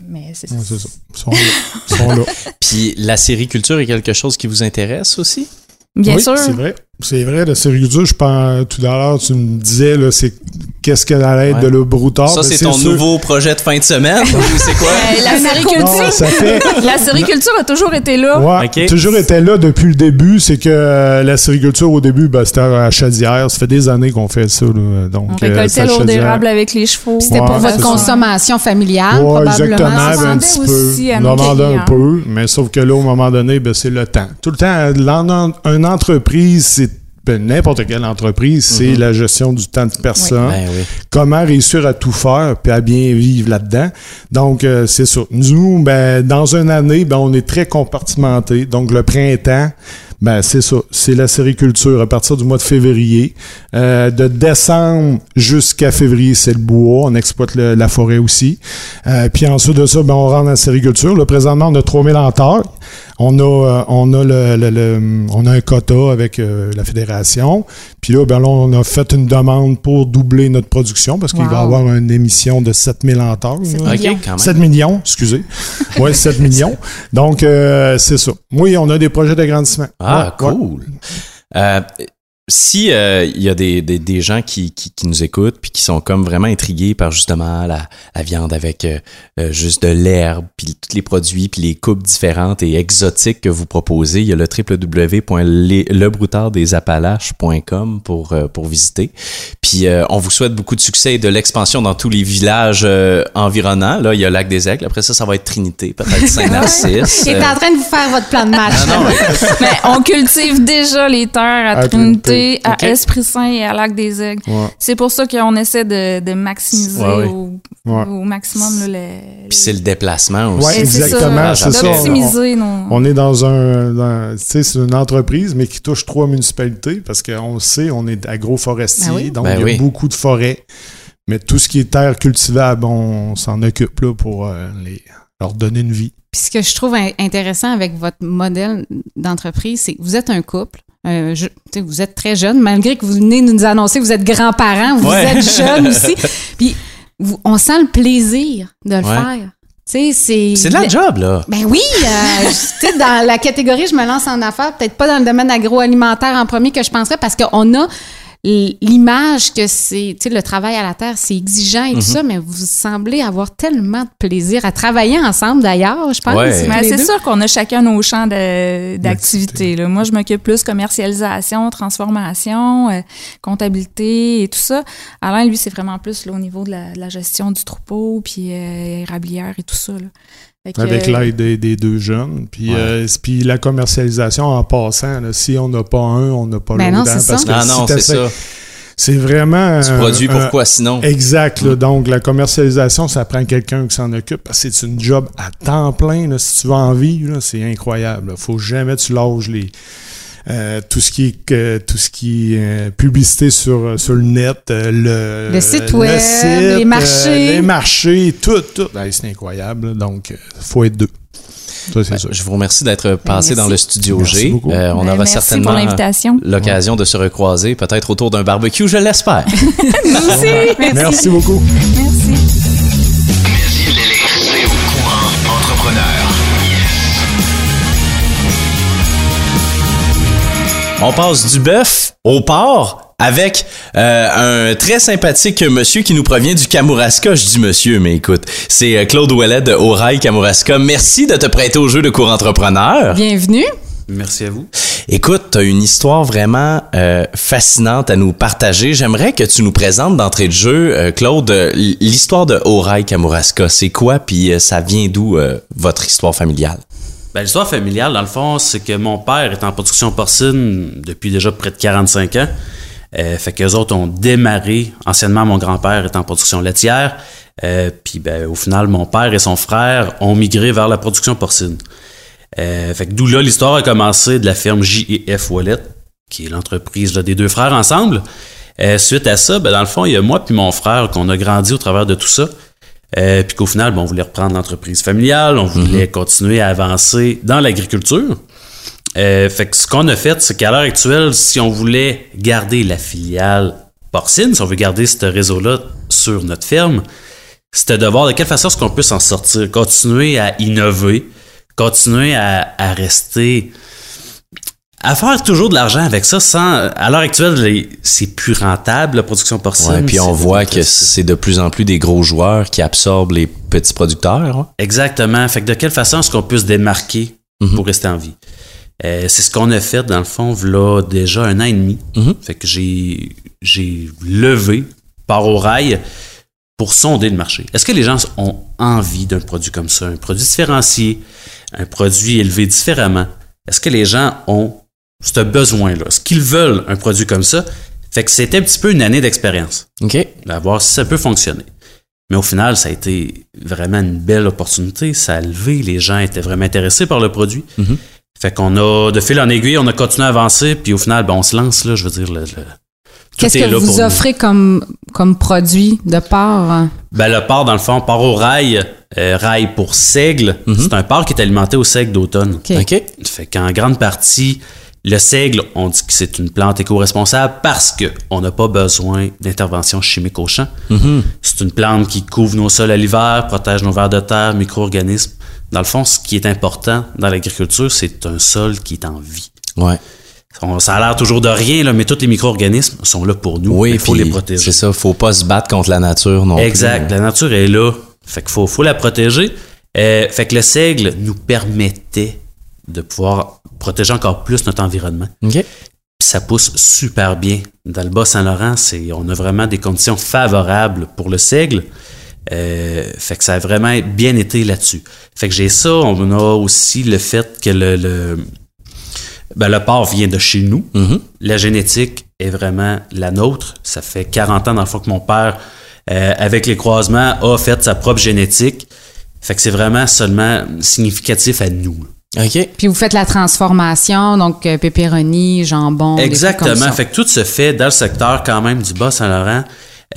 mais c'est ça. Ils sont là. Ils sont là. <laughs> puis la sériculture est quelque chose qui vous intéresse aussi? bien oui, sûr. C'est vrai. C'est vrai, la sériculture, je pense, tout à l'heure, tu me disais, là, c'est qu'est-ce qu'elle allait être Ouais. de le broutard. ça, Ben, c'est ton sûr. nouveau projet de fin de semaine? ou c'est quoi? Euh, la sériculture, fait. <laughs> la sériculture a toujours été là. Ouais, toujours été là depuis le début. C'est que euh, la sériculture, au début, ben, c'était à Chaudière. Ça fait des années qu'on fait ça. Là, donc, On euh, c'est récoltait l'eau d'érable avec les chevaux. C'était Ouais, pour votre ça. consommation familiale, Ouais, probablement. exactement, ben, un petit aussi peu. à On nos en vendait un clients. peu, mais sauf que là, au moment donné, ben, c'est le temps. Tout le temps, l'en- une entreprise, c'est n'importe quelle entreprise, c'est la gestion du temps de personne. Ben oui. comment réussir à tout faire puis à bien vivre là-dedans. Donc, euh, c'est ça. Nous, ben, dans une année, ben, on est très compartimenté. Donc, le printemps, ben, c'est ça. C'est la sériculture à partir du mois de février. Euh, de décembre jusqu'à février, c'est le bois. On exploite le- la forêt aussi. Euh, puis ensuite de ça, ben, on rentre dans la sériculture. Là, présentement, on a 3000 hectares. On a, euh, on a le, le- le- on a un quota avec euh, la fédération. Puis là, ben là, on a fait une demande pour doubler notre production parce qu'il va y avoir une émission de 7000 hectares. Sept là. OK, millions. quand même. 7 millions, excusez. Ouais, 7 <laughs> millions. Donc, euh, c'est ça. Oui, on a des projets d'agrandissement. Ah, Ouais, ouais. cool. Euh, si euh, il y a des, des, des gens qui, qui, qui nous écoutent puis qui sont comme vraiment intrigués par justement la, la viande avec euh, euh, juste de l'herbe puis tous les produits puis les coupes différentes et exotiques que vous proposez, il y a le www.lebroutarddesapalaches.com pour euh, pour visiter. Puis on vous souhaite beaucoup de succès et de l'expansion dans tous les villages environnants. Là, il y a Lac des Aigles. Après ça, ça va être Trinité, peut-être <laughs> Saint-Narcisse. Il est en train de vous faire votre plan de match. Non, non, mais- <laughs> Mais on cultive déjà les terres à, À Trinité, À. Esprit Saint et à Lac des Aigles. Ouais. C'est pour ça qu'on essaie de, de maximiser Ouais, ouais. Au, Ouais. au maximum là, le, Puis c'est le déplacement aussi. Ouais, Et c'est ça, exactement, c'est ça. d'optimiser nos... On est dans un, dans- tu sais, c'est une entreprise, mais qui touche trois municipalités parce qu'on sait, on est agroforestier, Ben oui. donc Ben il y a oui. beaucoup de forêts. Mais tout ce qui est terre cultivable, on s'en occupe là pour euh, les, leur donner une vie. Puis ce que je trouve in- intéressant avec votre modèle d'entreprise, c'est que vous êtes un couple. Euh, je- vous êtes très jeune, malgré que vous venez de nous annoncer que vous êtes grands-parents, vous Ouais. êtes jeunes <laughs> aussi. Puis vous- on sent le plaisir de le Ouais. faire. C'est. De la job, là. Ben oui, euh, tu sais, dans la catégorie, je me lance en affaires, peut-être pas dans le domaine agroalimentaire en premier que je penserais, parce qu'on a l'image que c'est, tu sais, le travail à la terre, c'est exigeant et tout ça, mais vous semblez avoir tellement de plaisir à travailler ensemble d'ailleurs, je pense. Ouais. Mais c'est sûr qu'on a chacun nos champs de- d'activité. là. Moi, je m'occupe plus commercialisation, transformation, euh, comptabilité et tout ça. Alain, lui, c'est vraiment plus là, au niveau de la, de la gestion du troupeau, puis euh, érablière et tout ça. là. Que, Avec l'aide des, des deux jeunes. Puis, Ouais. euh, puis la commercialisation en passant, là, si on n'a pas un, on n'a pas Ben l'autre. hein, c'est parce ça. que Non, si non, c'est ça. C'est vraiment. Tu un- produis pourquoi sinon? Exact. là. Donc, la commercialisation, ça prend quelqu'un qui s'en occupe parce que c'est une job à temps plein. là. Si tu vas en vivre, là, c'est incroyable. là. Faut jamais tu lâches les. Euh, tout ce qui est tout ce qui est euh, publicité sur sur le net euh, le Le site web, les marchés. les marchés tout tout Ben, c'est incroyable donc euh, faut être deux Ben, je vous remercie d'être passé merci. dans le studio Merci G. beaucoup. Euh, on ben, aura merci certainement l'occasion de se recroiser, peut-être autour d'un barbecue, je l'espère. <laughs> merci beaucoup Merci. On passe du bœuf au porc avec euh, un très sympathique monsieur qui nous provient du Kamouraska. Je dis monsieur, mais écoute, c'est euh, Claude Ouellet de Orail Kamouraska. Merci de te prêter au jeu de cours entrepreneur. Bienvenue. Merci à vous. Écoute, tu as une histoire vraiment euh, fascinante à nous partager. J'aimerais que tu nous présentes d'entrée de jeu, euh, Claude, l'histoire de Orail Kamouraska. C'est quoi, puis euh, ça vient d'où euh, votre histoire familiale? Ben, L'histoire familiale, dans le fond, c'est que mon père est en production porcine depuis déjà près de 45 ans. Euh, fait qu'eux autres ont démarré. Anciennement, mon grand-père est en production laitière. Euh, Puis ben, au final, mon père et son frère ont migré vers la production porcine. Euh, fait que d'où là, l'histoire a commencé de la ferme J&F Wallet, qui est l'entreprise des deux frères ensemble. Euh, suite à ça, ben, dans le fond, il y a moi puis mon frère qu'on a grandi au travers de tout ça. Euh, puis qu'au final, bon, on voulait reprendre l'entreprise familiale, on voulait continuer à avancer dans l'agriculture. Euh, fait que ce qu'on a fait, c'est qu'à l'heure actuelle, si on voulait garder la filiale porcine, si on veut garder ce réseau-là sur notre ferme, c'était de voir de quelle façon est-ce qu'on peut s'en sortir, continuer à innover, continuer à, à rester, à faire toujours de l'argent avec ça sans, à l'heure actuelle, c'est plus rentable, la production porcine. Ouais, puis on voit que c'est de plus en plus des gros joueurs qui absorbent les petits producteurs. hein. Exactement. Fait que de quelle façon est-ce qu'on peut se démarquer Mhm. pour rester en vie? Euh, c'est ce qu'on a fait, dans le fond, là déjà un an et demi. Mhm. Fait que j'ai, j'ai levé par au rail pour sonder le marché. Est-ce que les gens ont envie d'un produit comme ça? Un produit différencié, un produit élevé différemment? Est-ce que les gens ont ce besoin-là? Est-ce qu'ils veulent un produit comme ça? Fait que c'était un petit peu une année d'expérience OK. à voir si ça peut fonctionner. Mais au final, ça a été vraiment une belle opportunité. Ça a levé, les gens étaient vraiment intéressés par le produit. Mhm. Fait qu'on a, de fil en aiguille, on a continué à avancer, puis au final, ben, on se lance, là, je veux dire, le, Qu'est-ce est que vous nous. offrez comme, comme produit de part? Ben, le porc, dans le fond, part au rail, euh, rail pour seigle. C'est un porc qui est alimenté au seigle d'automne. OK. OK. Fait qu'en grande partie, le seigle, on dit que c'est une plante éco-responsable parce que on n'a pas besoin d'intervention chimique au champ. C'est une plante qui couvre nos sols à l'hiver, protège nos vers de terre, micro-organismes. Dans le fond, ce qui est important dans l'agriculture, c'est un sol qui est en vie. Ouais. On- ça a l'air toujours de rien, là, mais tous les micro-organismes sont là pour nous. Oui, il faut les protéger. C'est ça, faut pas se battre contre la nature non Exact. plus. La nature est là. Fait qu'il faut, faut la protéger. Euh, fait que le seigle nous permettait de pouvoir protéger encore plus notre environnement. Ça pousse super bien. Dans le Bas-Saint-Laurent, on a vraiment des conditions favorables pour le seigle. Euh, fait que ça a vraiment bien été là-dessus. Fait que j'ai ça. On a aussi le fait que le, le, ben, le porc vient de chez nous. Mhm. La génétique est vraiment la nôtre. Ça fait 40 ans, dans le fond, que mon père, euh, avec les croisements, a fait sa propre génétique. Fait que c'est vraiment seulement significatif à nous. OK. Puis vous faites la transformation, donc euh, pepperoni, jambon. des trucs comme Exactement. ça. Fait que tout se fait dans le secteur quand même du Bas-Saint-Laurent.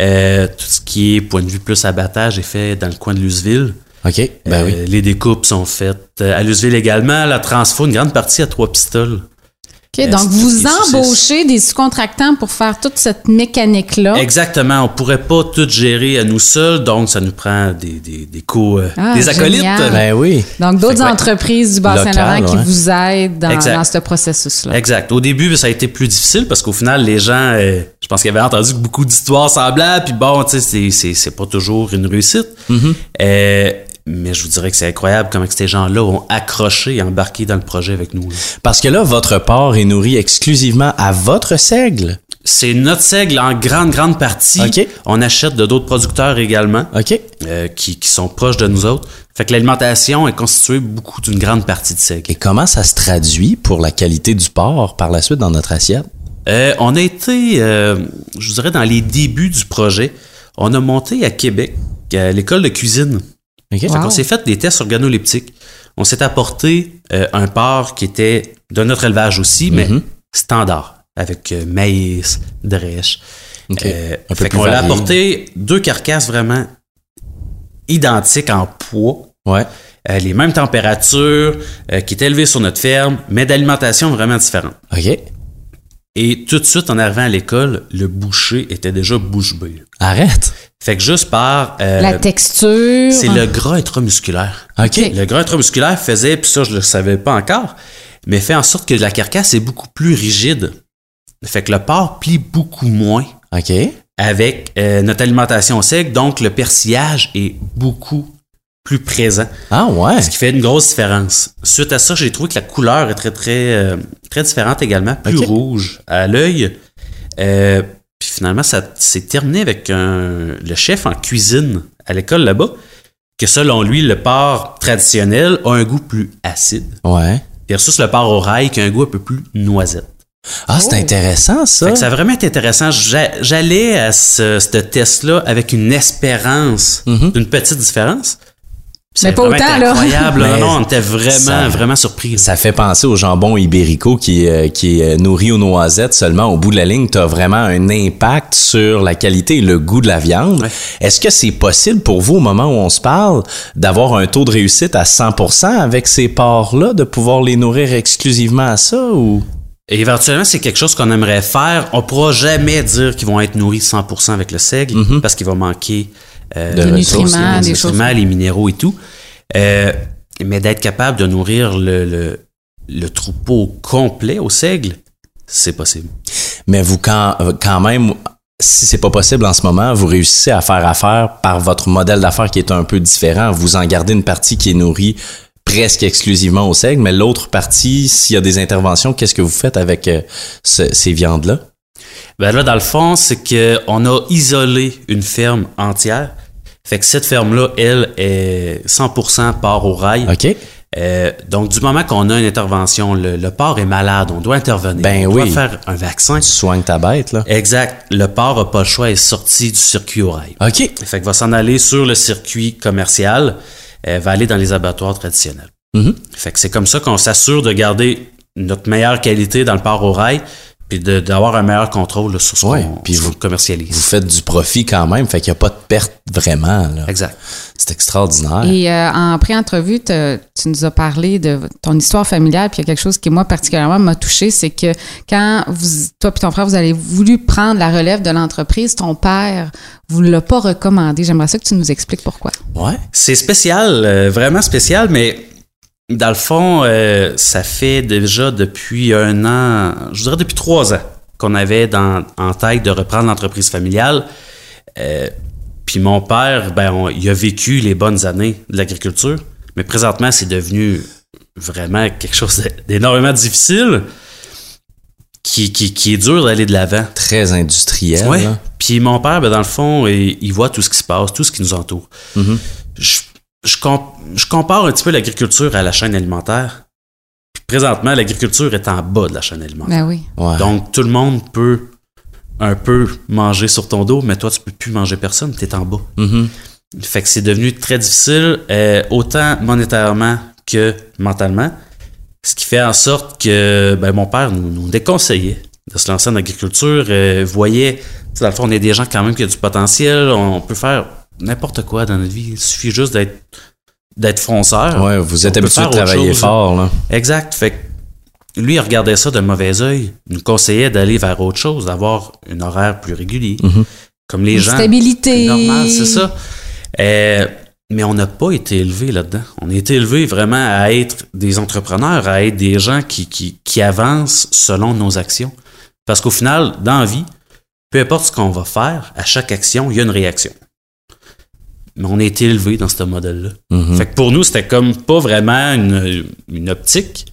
Euh, tout ce qui est point de vue plus abattage est fait dans le coin de Luseville. OK. Ben oui. Euh, Les découpes sont faites euh, à Luseville également. La transfo, une grande partie à trois pistoles. OK, Euh, donc vous embauchez des sous-contractants pour faire toute cette mécanique-là? Exactement. On pourrait pas tout gérer à nous seuls, donc ça nous prend des, des, des co- euh, Ah, des acolytes. génial. Ben oui. Donc d'autres entreprises du Bas-Saint-Laurent Local, qui ouais. vous aident dans, ce processus-là. Exact. Au début, ça a été plus difficile parce qu'au final, les gens, euh, je pense qu'ils avaient entendu beaucoup d'histoires semblables, puis bon, tu sais, c'est- c'est- c'est pas toujours une réussite. Euh, mais je vous dirais que c'est incroyable comment que ces gens-là ont accroché et embarqué dans le projet avec nous. là. Parce que là, votre porc est nourri exclusivement à votre seigle. C'est notre seigle en grande, grande partie. OK. On achète de d'autres producteurs également. OK. euh, qui, qui sont proches de nous autres. Fait que l'alimentation est constituée beaucoup d'une grande partie de seigle. Et comment ça se traduit pour la qualité du porc par la suite dans notre assiette? Euh, on a été, euh, je vous dirais, dans les débuts du projet, on a monté à Québec, à l'école de cuisine. OK. Fait qu'on s'est fait des tests organoleptiques. On s'est apporté euh, un porc qui était de notre élevage aussi, mais Mhm. standard, avec euh, maïs, drèche. OK. Euh, Un fait qu'on l'a apporté deux carcasses vraiment identiques en poids. Ouais. euh, les mêmes températures, euh, qui étaient élevées sur notre ferme, mais d'alimentation vraiment différente. OK. Et tout de suite, en arrivant à l'école, le boucher était déjà bouche bée. Arrête. Fait que juste par... euh, La texture. c'est le gras intramusculaire. OK. Le gras intramusculaire faisait, puis ça, je le savais pas encore, mais fait en sorte que la carcasse est beaucoup plus rigide. Fait que le porc plie beaucoup moins OK. avec euh, notre alimentation sec, donc le persillage est beaucoup plus présent. Ah ouais. Ce qui fait une grosse différence. Suite à ça, j'ai trouvé que la couleur est très, très, euh, très différente également, plus rouge à l'œil. Euh, puis finalement, ça s'est terminé avec un- le chef en cuisine à l'école là-bas, que selon lui, le porc traditionnel a un goût plus acide, Ouais. versus le porc au rail qui a un goût un peu plus noisette. Ah, c'est intéressant, ça. Fait que ça a vraiment été intéressant. J'a- J'allais à ce, ce test-là avec une espérance Mhm. d'une petite différence. Mais pas autant, été là. incroyable. là. Mais non, on était vraiment, ça- vraiment surpris. Ça fait penser au jambon ibérico qui, euh, qui est nourri aux noisettes seulement. Au bout de la ligne, tu as vraiment un impact sur la qualité et le goût de la viande. Ouais. Est-ce que c'est possible pour vous, au moment où on se parle, d'avoir un taux de réussite à 100% avec ces porcs-là, de pouvoir les nourrir exclusivement à ça ou... Et éventuellement, c'est quelque chose qu'on aimerait faire. On pourra jamais dire qu'ils vont être nourris 100% avec le seigle Mhm. parce qu'il va manquer euh, De Des ressources, nutriments, les des nutriments, choses. les minéraux et tout. Euh, mais d'être capable de nourrir le, le, le troupeau complet au seigle, c'est possible. Mais vous, quand, euh, quand même, si c'est pas possible en ce moment, vous réussissez à faire affaire par votre modèle d'affaires qui est un peu différent. Vous en gardez une partie qui est nourrie presque exclusivement au seigle, mais l'autre partie, s'il y a des interventions, qu'est-ce que vous faites avec euh, ce- ces viandes-là? Ben là, dans le fond, c'est qu'on a isolé une ferme entière. Fait que cette ferme-là, elle, est 100% porc au rail. OK? Euh, donc, du moment qu'on a une intervention, le, le porc est malade, on doit intervenir. Ben on doit oui. faire un vaccin. Tu soignes ta bête, là. Exact. Le porc n'a pas le choix, est sorti du circuit au rail. OK. Fait que va s'en aller sur le circuit commercial, euh, va aller dans les abattoirs traditionnels. Mhm. Fait que c'est comme ça qu'on s'assure de garder notre meilleure qualité dans le porc au rail, puis de- d'avoir un meilleur contrôle là, sur ce Ouais, qu'on vous- le commercialise. Vous faites du profit quand même, fait qu'il n'y a pas de perte vraiment, là. Exact. C'est extraordinaire. Et euh, en pré-entrevue, te- tu nous as parlé de ton histoire familiale, puis il y a quelque chose qui, moi, particulièrement m'a touché, c'est que quand vous, toi et ton frère, vous avez voulu prendre la relève de l'entreprise, ton père vous l'a pas recommandé. J'aimerais ça que tu nous expliques pourquoi. Ouais. C'est spécial, euh, vraiment spécial, mais dans le fond, euh, ça fait déjà depuis un an, je dirais depuis trois ans, qu'on avait dans, en tête de reprendre l'entreprise familiale. Euh, puis mon père, ben, on- il a vécu les bonnes années de l'agriculture, mais présentement, c'est devenu vraiment quelque chose d'énormément difficile, qui, qui, qui est dur d'aller de l'avant. Très industriel. Ouais. là. Puis mon père, ben, dans le fond, il, il voit tout ce qui se passe, tout ce qui nous entoure. Mhm. je, je, je compare un petit peu l'agriculture à la chaîne alimentaire. Puis présentement, l'agriculture est en bas de la chaîne alimentaire. Ben oui. Ouais. Donc, tout le monde peut un peu manger sur ton dos, mais toi, tu peux plus manger personne, tu es en bas. Mhm. Fait que c'est devenu très difficile, euh, autant monétairement que mentalement. Ce qui fait en sorte que ben, mon père nous, nous déconseillait de se lancer en agriculture. euh, voyait, dans le fond, on est des gens quand même qui ont du potentiel. On peut faire n'importe quoi dans notre vie. Il suffit juste d'être d'être fonceur. Ouais, vous êtes habitué autre travailler chose. fort, là. Exact. Fait que lui, il regardait ça d'un mauvais œil. Il nous conseillait d'aller vers autre chose, d'avoir un horaire plus régulier. Comme les Une gens. stabilité. C'est normal, c'est ça. Euh, mais on n'a pas été élevé là-dedans. On a été élevé vraiment à être des entrepreneurs, à être des gens qui, qui, qui avancent selon nos actions. Parce qu'au final, dans la vie, peu importe ce qu'on va faire, à chaque action, il y a une réaction. Mais on a été élevé dans ce modèle-là. Mhm. Fait que pour nous, c'était comme pas vraiment une, une optique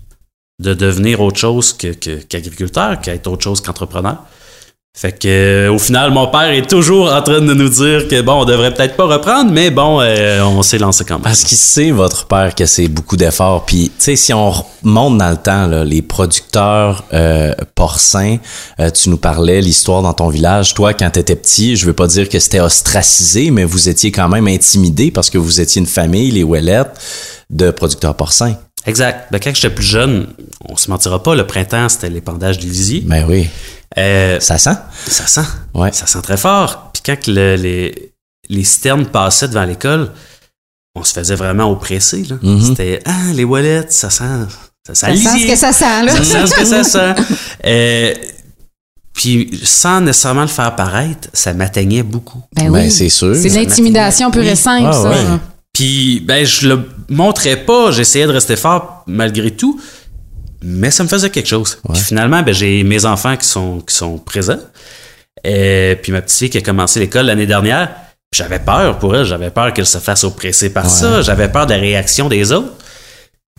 de devenir autre chose que, que- qu'agriculteur, qu'être autre chose qu'entrepreneur. Fait que euh, au final, mon père est toujours en train de nous dire que bon, on devrait peut-être pas reprendre, mais bon, euh, on s'est lancé quand même. Parce qu'il sait, votre père, que c'est beaucoup d'efforts. Puis, tu sais, si on remonte dans le temps, les producteurs euh, porcins, euh, tu nous parlais l'histoire dans ton village. Toi, quand tu étais petit, je veux pas dire que c'était ostracisé, mais vous étiez quand même intimidé parce que vous étiez une famille, les Ouellettes, de producteurs porcins. Exact. Ben, quand j'étais plus jeune, on se mentira pas, le printemps, c'était l'épandage du lisier. Ben oui. Euh, Ça sent? ça sent. Ouais. Ça sent très fort. Puis quand le- les, les citernes passaient devant l'école, on se faisait vraiment oppresser. Là. Mhm. C'était Ah, les wallettes, ça sent. Ça sent, Ça sent ce que ça sent, là. Ça sent ce que ça <laughs> sent. Euh, puis sans nécessairement le faire paraître, ça m'atteignait beaucoup. Ben Ben, oui. c'est sûr. C'est de l'intimidation pure et Oui. simple, Ah, ça. ouais. Puis ben je le montrais pas, j'essayais de rester fort malgré tout, mais ça me faisait quelque chose. Puis finalement, ben j'ai mes enfants qui sont qui sont présents. Et puis ma petite fille qui a commencé l'école l'année dernière, j'avais peur pour elle, j'avais peur qu'elle se fasse oppresser par ça, j'avais peur de la réaction des autres.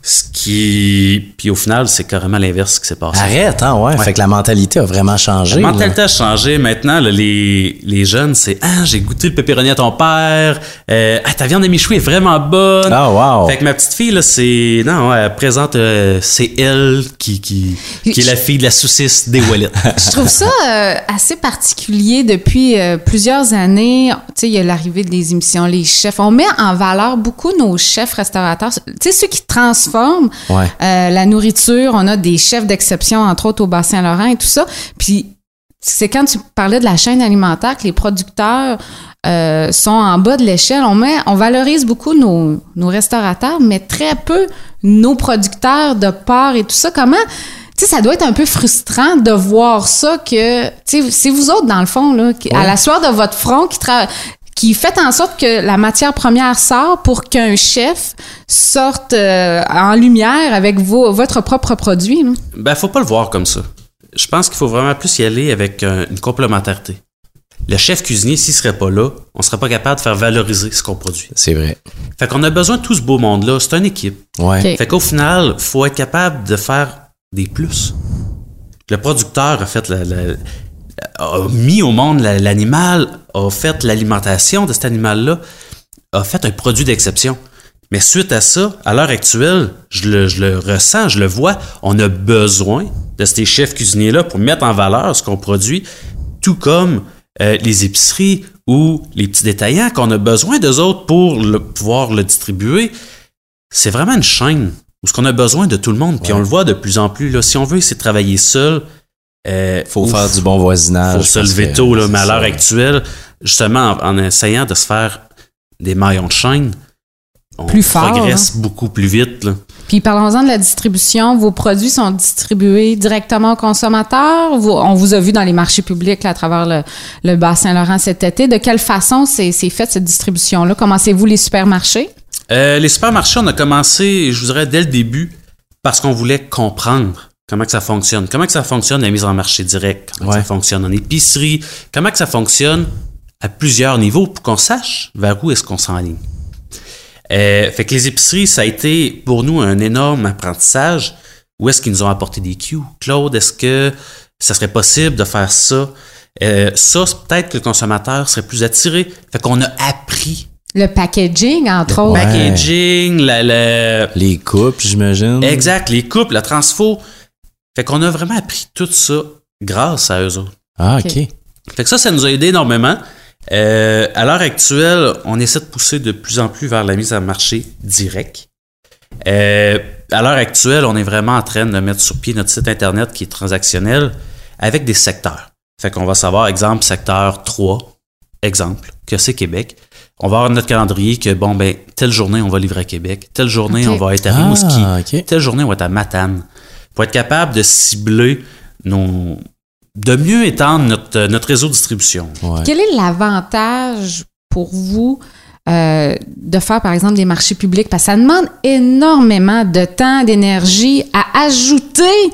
Ce qui puis au final, c'est carrément l'inverse qui s'est passé. Arrête, hein, ouais. Ouais. Fait que la mentalité a vraiment changé. La là. mentalité a changé. Maintenant, là, les, les jeunes, c'est Ah, j'ai goûté le pepperoni à ton père. Euh, ah, ta viande à michoui est vraiment bonne. Ah, wow. Fait que ma petite fille, là, c'est. Non, ouais, elle présente. euh, c'est elle qui, qui, qui est la fille de la saucisse des Wallet. <laughs> <laughs> Je trouve ça euh, assez particulier depuis euh, plusieurs années. Tu sais, il y a l'arrivée des émissions Les Chefs. On met en valeur beaucoup nos chefs restaurateurs. Tu sais, ceux qui transforment Ouais. euh, la nourriture. On a des chefs d'exception, entre autres au Bas-Saint-Laurent et tout ça. Puis, c'est quand tu parlais de la chaîne alimentaire que les producteurs euh, sont en bas de l'échelle. On met, on valorise beaucoup nos, nos restaurateurs, mais très peu nos producteurs de porc et tout ça. Comment tu sais, ça doit être un peu frustrant de voir ça que, tu sais, c'est vous autres, dans le fond, là, qui- à la sueur de votre front, qui, tra- qui fait en sorte que la matière première sort pour qu'un chef sorte euh, en lumière avec vos, votre propre produit. là. ben, faut pas le voir comme ça. Je pense qu'il faut vraiment plus y aller avec euh, une complémentarité. Le chef cuisinier, s'il serait pas là, on serait pas capable de faire valoriser ce qu'on produit. C'est vrai. Fait qu'on a besoin de tout ce beau monde-là. C'est une équipe. Ouais. Fait qu'au final, faut être capable de faire des plus. Le producteur a fait la- la- a mis au monde la- l'animal, a fait l'alimentation de cet animal-là, a fait un produit d'exception. Mais suite à ça, à l'heure actuelle, je le, je le ressens, je le vois, on a besoin de ces chefs cuisiniers-là pour mettre en valeur ce qu'on produit, tout comme euh, les épiceries ou les petits détaillants qu'on a besoin d'eux autres pour le- pouvoir le distribuer c'est vraiment une chaîne où ce qu'on a besoin de tout le monde. Puis on le voit de plus en plus. Là, si on veut essayer de travailler seul, euh, Faut ouf, faire du bon voisinage. faut se lever tôt. Là, mais à l'heure actuelle, justement, en, en essayant de se faire des maillons de chaîne, on Plus fort, progresse beaucoup plus vite. Là. Puis parlons-en de la distribution. Vos produits sont distribués directement aux consommateurs? Vous- on vous a vu dans les marchés publics là, à travers le, le Bas-Saint-Laurent cet été. De quelle façon c'est c'est fait cette distribution-là? Commencez-vous les supermarchés? Euh, les supermarchés, on a commencé, je vous dirais, dès le début, parce qu'on voulait comprendre comment que ça fonctionne? Comment que ça fonctionne la mise en marché direct, comment que ça fonctionne en épicerie, comment que ça fonctionne à plusieurs niveaux pour qu'on sache vers où est-ce qu'on s'enligne? Euh, fait que les épiceries, ça a été pour nous un énorme apprentissage. Où est-ce qu'ils nous ont apporté des cues? Claude, est-ce que ça serait possible de faire ça? Euh, ça, c'est peut-être que le consommateur serait plus attiré. Fait qu'on a appris Le packaging, entre autres. Ouais. packaging, la, la- Les coupes, j'imagine. exact, les coupes, la transfo. Fait qu'on a vraiment appris tout ça grâce à eux autres. Ah, OK. Fait que ça, ça nous a aidé énormément. Euh, à l'heure actuelle, on essaie de pousser de plus en plus vers la mise en marché direct. Euh, à l'heure actuelle, on est vraiment en train de mettre sur pied notre site internet qui est transactionnel avec des secteurs. Fait qu'on va savoir, exemple, secteur 3, exemple, que c'est Québec. On va avoir notre calendrier que, bon, ben, telle journée, on va livrer à Québec. Telle journée, on va être à Rimouski. Ah, OK. Telle journée, on va être à Matane. Pour être capable de cibler nos... de mieux étendre notre, notre réseau de distribution. Ouais. Quel est l'avantage pour vous euh, de faire, par exemple, des marchés publics? Parce que ça demande énormément de temps, d'énergie à ajouter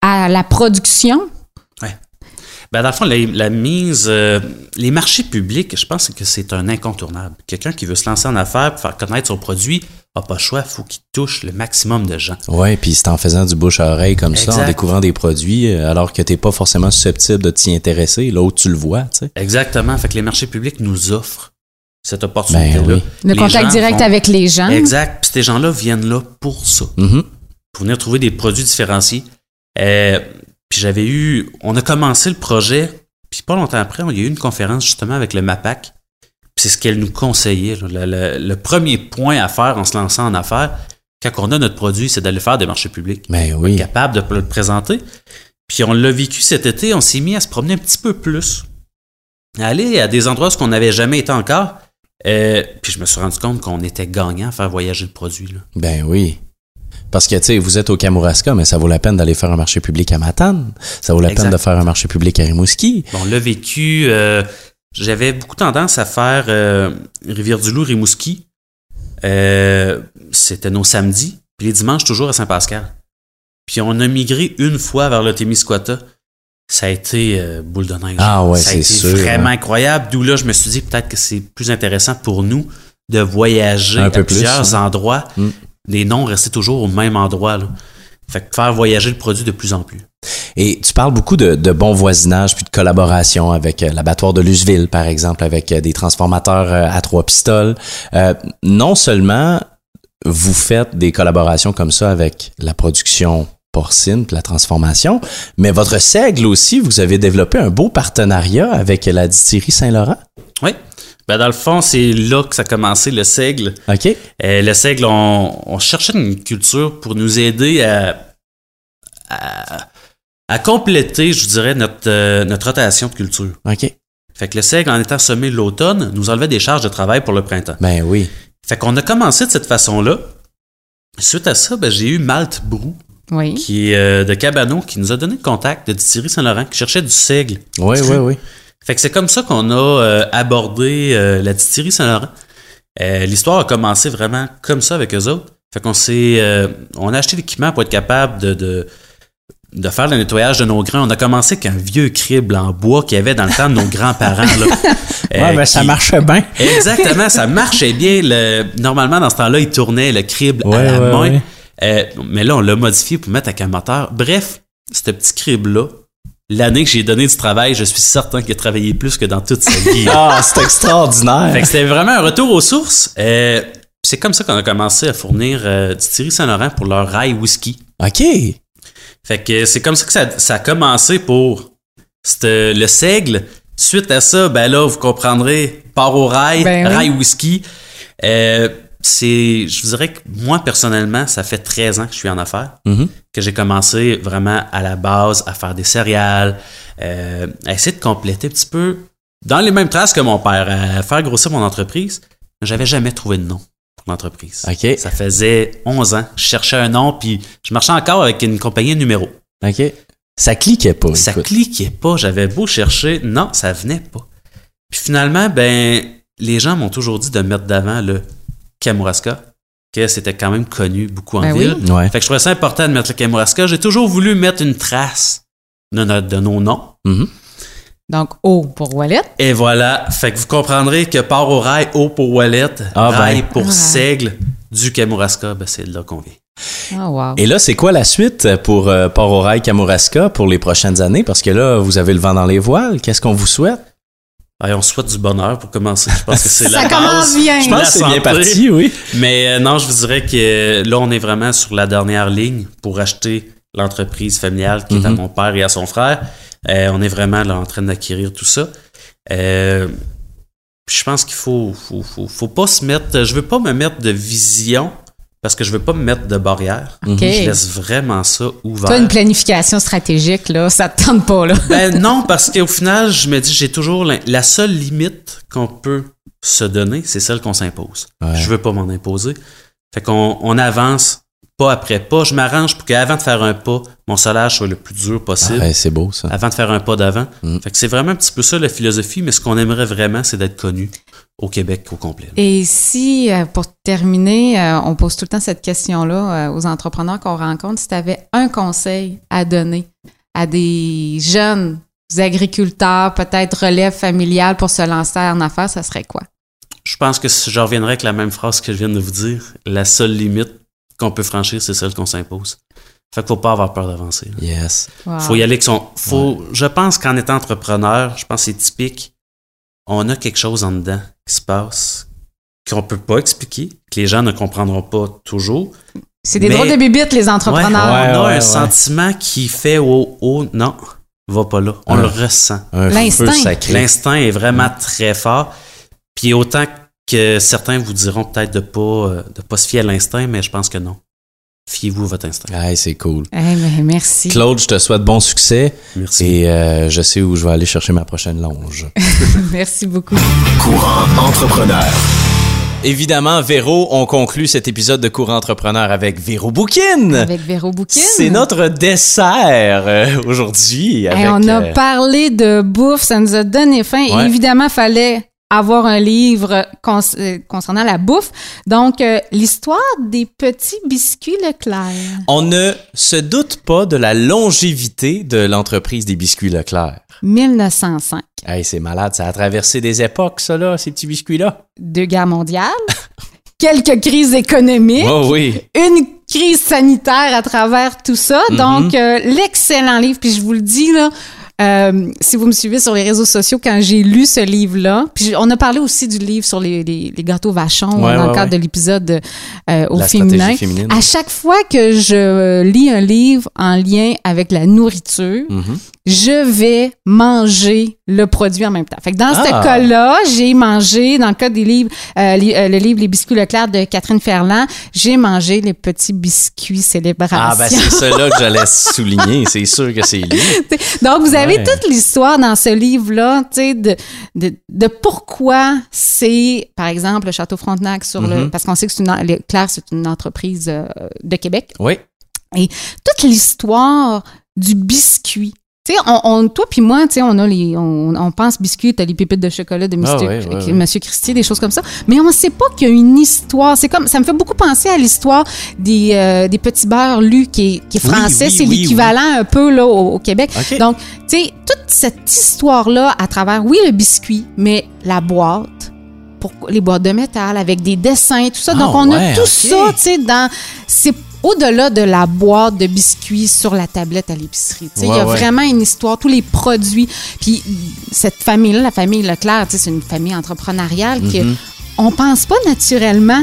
à la production. Ben, dans le fond, la, la mise, euh, les marchés publics, je pense que c'est un incontournable. Quelqu'un qui veut se lancer en affaires pour faire connaître son produit n'a pas le choix, il faut qu'il touche le maximum de gens. Ouais, puis c'est en faisant du bouche à oreille comme ça, en découvrant des produits, euh, alors que t'es pas forcément susceptible de t'y intéresser, là où tu le vois, tu sais. Exactement. Fait que les marchés publics nous offrent cette opportunité-là. Ben oui. Le Les contact direct avec les gens. Exact. Puis ces gens-là viennent là pour ça. Mhm. pour venir trouver des produits différenciés. Euh, puis j'avais eu, on a commencé le projet, puis pas longtemps après, il y a eu une conférence justement avec le MAPAC. Puis c'est ce qu'elle nous conseillait. Le, le- le premier point à faire en se lançant en affaires, quand on a notre produit, c'est d'aller faire des marchés publics. Ben oui. Capable de le présenter. Puis on l'a vécu cet été, on s'est mis à se promener un petit peu plus. À aller à des endroits où on n'avait jamais été encore. Euh, puis je me suis rendu compte qu'on était gagnant à faire voyager le produit. Là. Ben oui. Parce que, tu sais, vous êtes au Kamouraska, mais ça vaut la peine d'aller faire un marché public à Matane. Ça vaut la Exact. peine de faire un marché public à Rimouski. Bon, on l'a vécu. euh, J'avais beaucoup tendance à faire euh, Rivière-du-Loup, Rimouski. Euh, C'était nos samedis. Puis les dimanches, toujours à Saint-Pascal. Puis on a migré une fois vers le Témiscouata. Ça a été boule de neige. Ah ouais, c'est sûr, vraiment hein. incroyable. D'où là, je me suis dit peut-être que c'est plus intéressant pour nous de voyager Un à plus, plusieurs hein. endroits. Mm. Les noms restaient toujours au même endroit. Là. Fait que faire voyager le produit de plus en plus. Et tu parles beaucoup de, de bon voisinage puis de collaboration avec euh, l'abattoir de Luceville, par exemple, avec euh, des transformateurs euh, à trois pistoles. Euh, non seulement vous faites des collaborations comme ça avec la production porcine puis la transformation, mais votre seigle aussi, vous avez développé un beau partenariat avec la distillerie Saint-Laurent? Oui. Ben dans le fond, c'est là que ça a commencé, le seigle. OK? Euh, le seigle, on, on cherchait une culture pour nous aider à, à, à compléter, je dirais, notre, euh, notre rotation de culture. OK. Fait que le seigle, en étant semé l'automne, nous enlevait des charges de travail pour le printemps. Ben oui. Fait qu'on a commencé de cette façon-là. Suite à ça, ben, j'ai eu Malte Brou, Oui. qui est euh, de Cabano, qui nous a donné le contact de Distillerie Saint-Laurent, qui cherchait du seigle. Oui, oui, oui. Fait que c'est comme ça qu'on a euh, abordé euh, la distillerie Saint-Laurent. Euh, L'histoire a commencé vraiment comme ça avec eux autres. Fait qu'on s'est, on a acheté l'équipement pour être capable de, de, de faire le nettoyage de nos grains. On a commencé avec un vieux crible en bois qu'il y avait dans le temps de nos <laughs> grands-parents. là. Euh, qui- marchait bien. Exactement, ça <laughs> marchait bien. Le, normalement, dans ce temps-là, il tournait le crible à Ouais, la ouais, main. ouais. Mais là, on l'a modifié pour mettre avec un moteur. Bref, ce petit crible-là, l'année que j'ai donné du travail, je suis certain qu'il a travaillé plus que dans toute sa vie. <laughs> Ah, c'est extraordinaire. Fait que c'était vraiment un retour aux sources. Euh, c'est comme ça qu'on a commencé à fournir euh, Distillerie Saint-Laurent pour leur rail whisky. OK. Fait que c'est comme ça que ça, ça a commencé pour le seigle. Suite à ça, ben là, vous comprendrez, part au rail, Ben oui. rail whisky. Euh, c'est, je vous dirais que moi, personnellement, ça fait 13 ans que je suis en affaires, Mhm. Que j'ai commencé vraiment à la base à faire des céréales, euh, à essayer de compléter un petit peu dans les mêmes traces que mon père, à faire grossir mon entreprise. J'avais jamais trouvé de nom pour l'entreprise. OK. Ça faisait 11 ans. Je cherchais un nom, puis je marchais encore avec une compagnie numéro. OK. Ça cliquait pas. Ça écoute. cliquait pas. J'avais beau chercher. Non, ça venait pas. Puis finalement, ben, les gens m'ont toujours dit de mettre d'avant le Kamouraska, que c'était quand même connu beaucoup en Ben ville. oui. Ouais. Fait que je trouvais ça important de mettre le Kamouraska. J'ai toujours voulu mettre une trace de, notre- de nos noms. Mhm. Donc, O pour Wallet. Et voilà. Fait que vous comprendrez que part au rail, O pour Wallet, Ah rail ben. pour Ah. seigle du Kamouraska, ben c'est de là qu'on vient. Oh, wow. Et là, c'est quoi la suite pour euh, Port-au-Rail Kamouraska pour les prochaines années? Parce que là, vous avez le vent dans les voiles. Qu'est-ce qu'on vous souhaite? On souhaite du bonheur pour commencer. Je pense que c'est <laughs> la Ça base. commence bien. Je pense que c'est bien parti, oui. Mais euh, non, je vous dirais que euh, là, on est vraiment sur la dernière ligne pour acheter l'entreprise familiale qui est à Mhm. mon père et à son frère. Euh, on est vraiment là en train d'acquérir tout ça. Euh, je pense qu'il faut, faut, faut, faut pas se mettre. Je veux pas me mettre de vision parce que je veux pas me mettre de barrière. Je laisse vraiment ça ouvert. Toi, une planification stratégique, là, ça te tente pas, là. Ben <laughs> non, parce qu'au final, je me dis, j'ai toujours la, la seule limite qu'on peut se donner, c'est celle qu'on s'impose. Ouais. Je veux pas m'en imposer. Fait qu'on on avance pas après pas. Je m'arrange pour qu'avant de faire un pas, mon solage soit le plus dur possible. Ouais, c'est beau, ça. Avant de faire un pas d'avant. Mm. Fait que c'est vraiment un petit peu ça la philosophie, mais ce qu'on aimerait vraiment, c'est d'être connu au Québec au complet. Et si, euh, pour terminer, euh, on pose tout le temps cette question-là euh, aux entrepreneurs qu'on rencontre, si tu avais un conseil à donner à des jeunes agriculteurs, peut-être relève familiale pour se lancer en affaires, ça serait quoi? Je pense que je reviendrai avec la même phrase que je viens de vous dire. La seule limite qu'on peut franchir, c'est celle qu'on s'impose. Fait qu'il faut pas avoir peur d'avancer. Yes. Wow. Faut y aller avec son. Faut, Je pense qu'en étant entrepreneur, je pense que c'est typique. On a quelque chose en dedans qui se passe qu'on peut pas expliquer, que les gens ne comprendront pas toujours. C'est des Mais- drôles de bébites, les entrepreneurs. Ouais, on a ouais, un ouais. sentiment qui fait oh, oh, non, va pas là. On le ressent. Un L'instinct. L'instinct est vraiment très fort. Puis autant que certains vous diront peut-être de pas, euh, de pas se fier à l'instinct, mais je pense que non. Fiez-vous à votre instinct. Ouais, c'est cool. Eh ben, merci. Claude, je te souhaite bon succès Merci. et euh, je sais où je vais aller chercher ma prochaine longe. <laughs> merci beaucoup. Courant entrepreneur. Évidemment, Véro, on conclut cet épisode de Cours Entrepreneur avec Véro Bouquin. Avec Véro Bouquin. C'est notre dessert euh, aujourd'hui. Hey, avec, on a euh, parlé de bouffe, ça nous a donné faim. Et Ouais. évidemment, il fallait avoir un livre euh, concernant la bouffe. Donc, euh, l'histoire des petits biscuits Leclerc. On ne se doute pas de la longévité de l'entreprise des biscuits Leclerc. 1905. Hey, c'est malade, ça a traversé des époques, ça, là, ces petits biscuits-là. Deux guerres mondiales, <laughs> quelques crises économiques, Oh oui. une crise sanitaire à travers tout ça. Mhm. Donc, euh, l'excellent livre, puis je vous le dis, là, euh, si vous me suivez sur les réseaux sociaux, quand j'ai lu ce livre-là, puis on a parlé aussi du livre sur les, les- les gâteaux vachons Ouais, dans ouais, le cadre ouais. de l'épisode euh, au La féminin. À chaque fois que je lis un livre en lien avec la nourriture, Mhm. Je vais manger le produit en même temps. Fait que dans Ah. ce cas-là, j'ai mangé, dans le cas des livres, euh, li- euh, le livre Les biscuits Leclerc de Catherine Ferland, j'ai mangé les petits biscuits célébration. Ah, ben c'est là que j'allais <laughs> souligner. C'est sûr que c'est lui. Donc, vous avez Ouais. toute l'histoire dans ce livre-là, tu sais, de, de, de pourquoi c'est, par exemple, le Château Frontenac sur le... Mhm. Parce qu'on sait que c'est une, Leclerc, c'est une entreprise euh, de Québec. Oui. toute l'histoire du biscuit. Tu sais, on, on- toi puis moi, tu sais, on a les, on, on pense biscuit, t'as les pépites de chocolat de Monsieur, Ah ouais, ouais, ouais. Monsieur Christie, des choses comme ça. Mais on ne sait pas qu'il y a une histoire. C'est comme, ça me fait beaucoup penser à l'histoire des, euh, des petits beurres lus qui est, qui est Oui, français. oui, c'est oui, l'équivalent un peu là au, au Québec. Donc, tu sais, toute cette histoire-là à travers, oui, le biscuit, mais la boîte. Pour les boîtes de métal avec des dessins, tout ça. Donc, Ah, on a tout ça, tu sais, dans. C'est au-delà de la boîte de biscuits sur la tablette à l'épicerie. Tu sais, Il y a Ouais, vraiment une histoire, tous les produits. Puis cette famille-là, la famille Leclerc, c'est une famille entrepreneuriale que Mm-hmm. on pense pas naturellement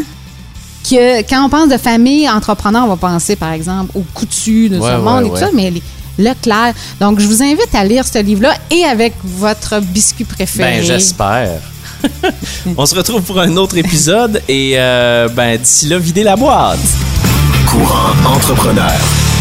que quand on pense de famille entrepreneur, on va penser par exemple au coutu de Ouais, ce monde ouais, et tout ouais. ça, mais les- Leclerc. Donc, je vous invite à lire ce livre-là et avec votre biscuit préféré. Ben, j'espère. <laughs> On se retrouve pour un autre épisode et euh, ben d'ici là, videz la boîte. Courant entrepreneur.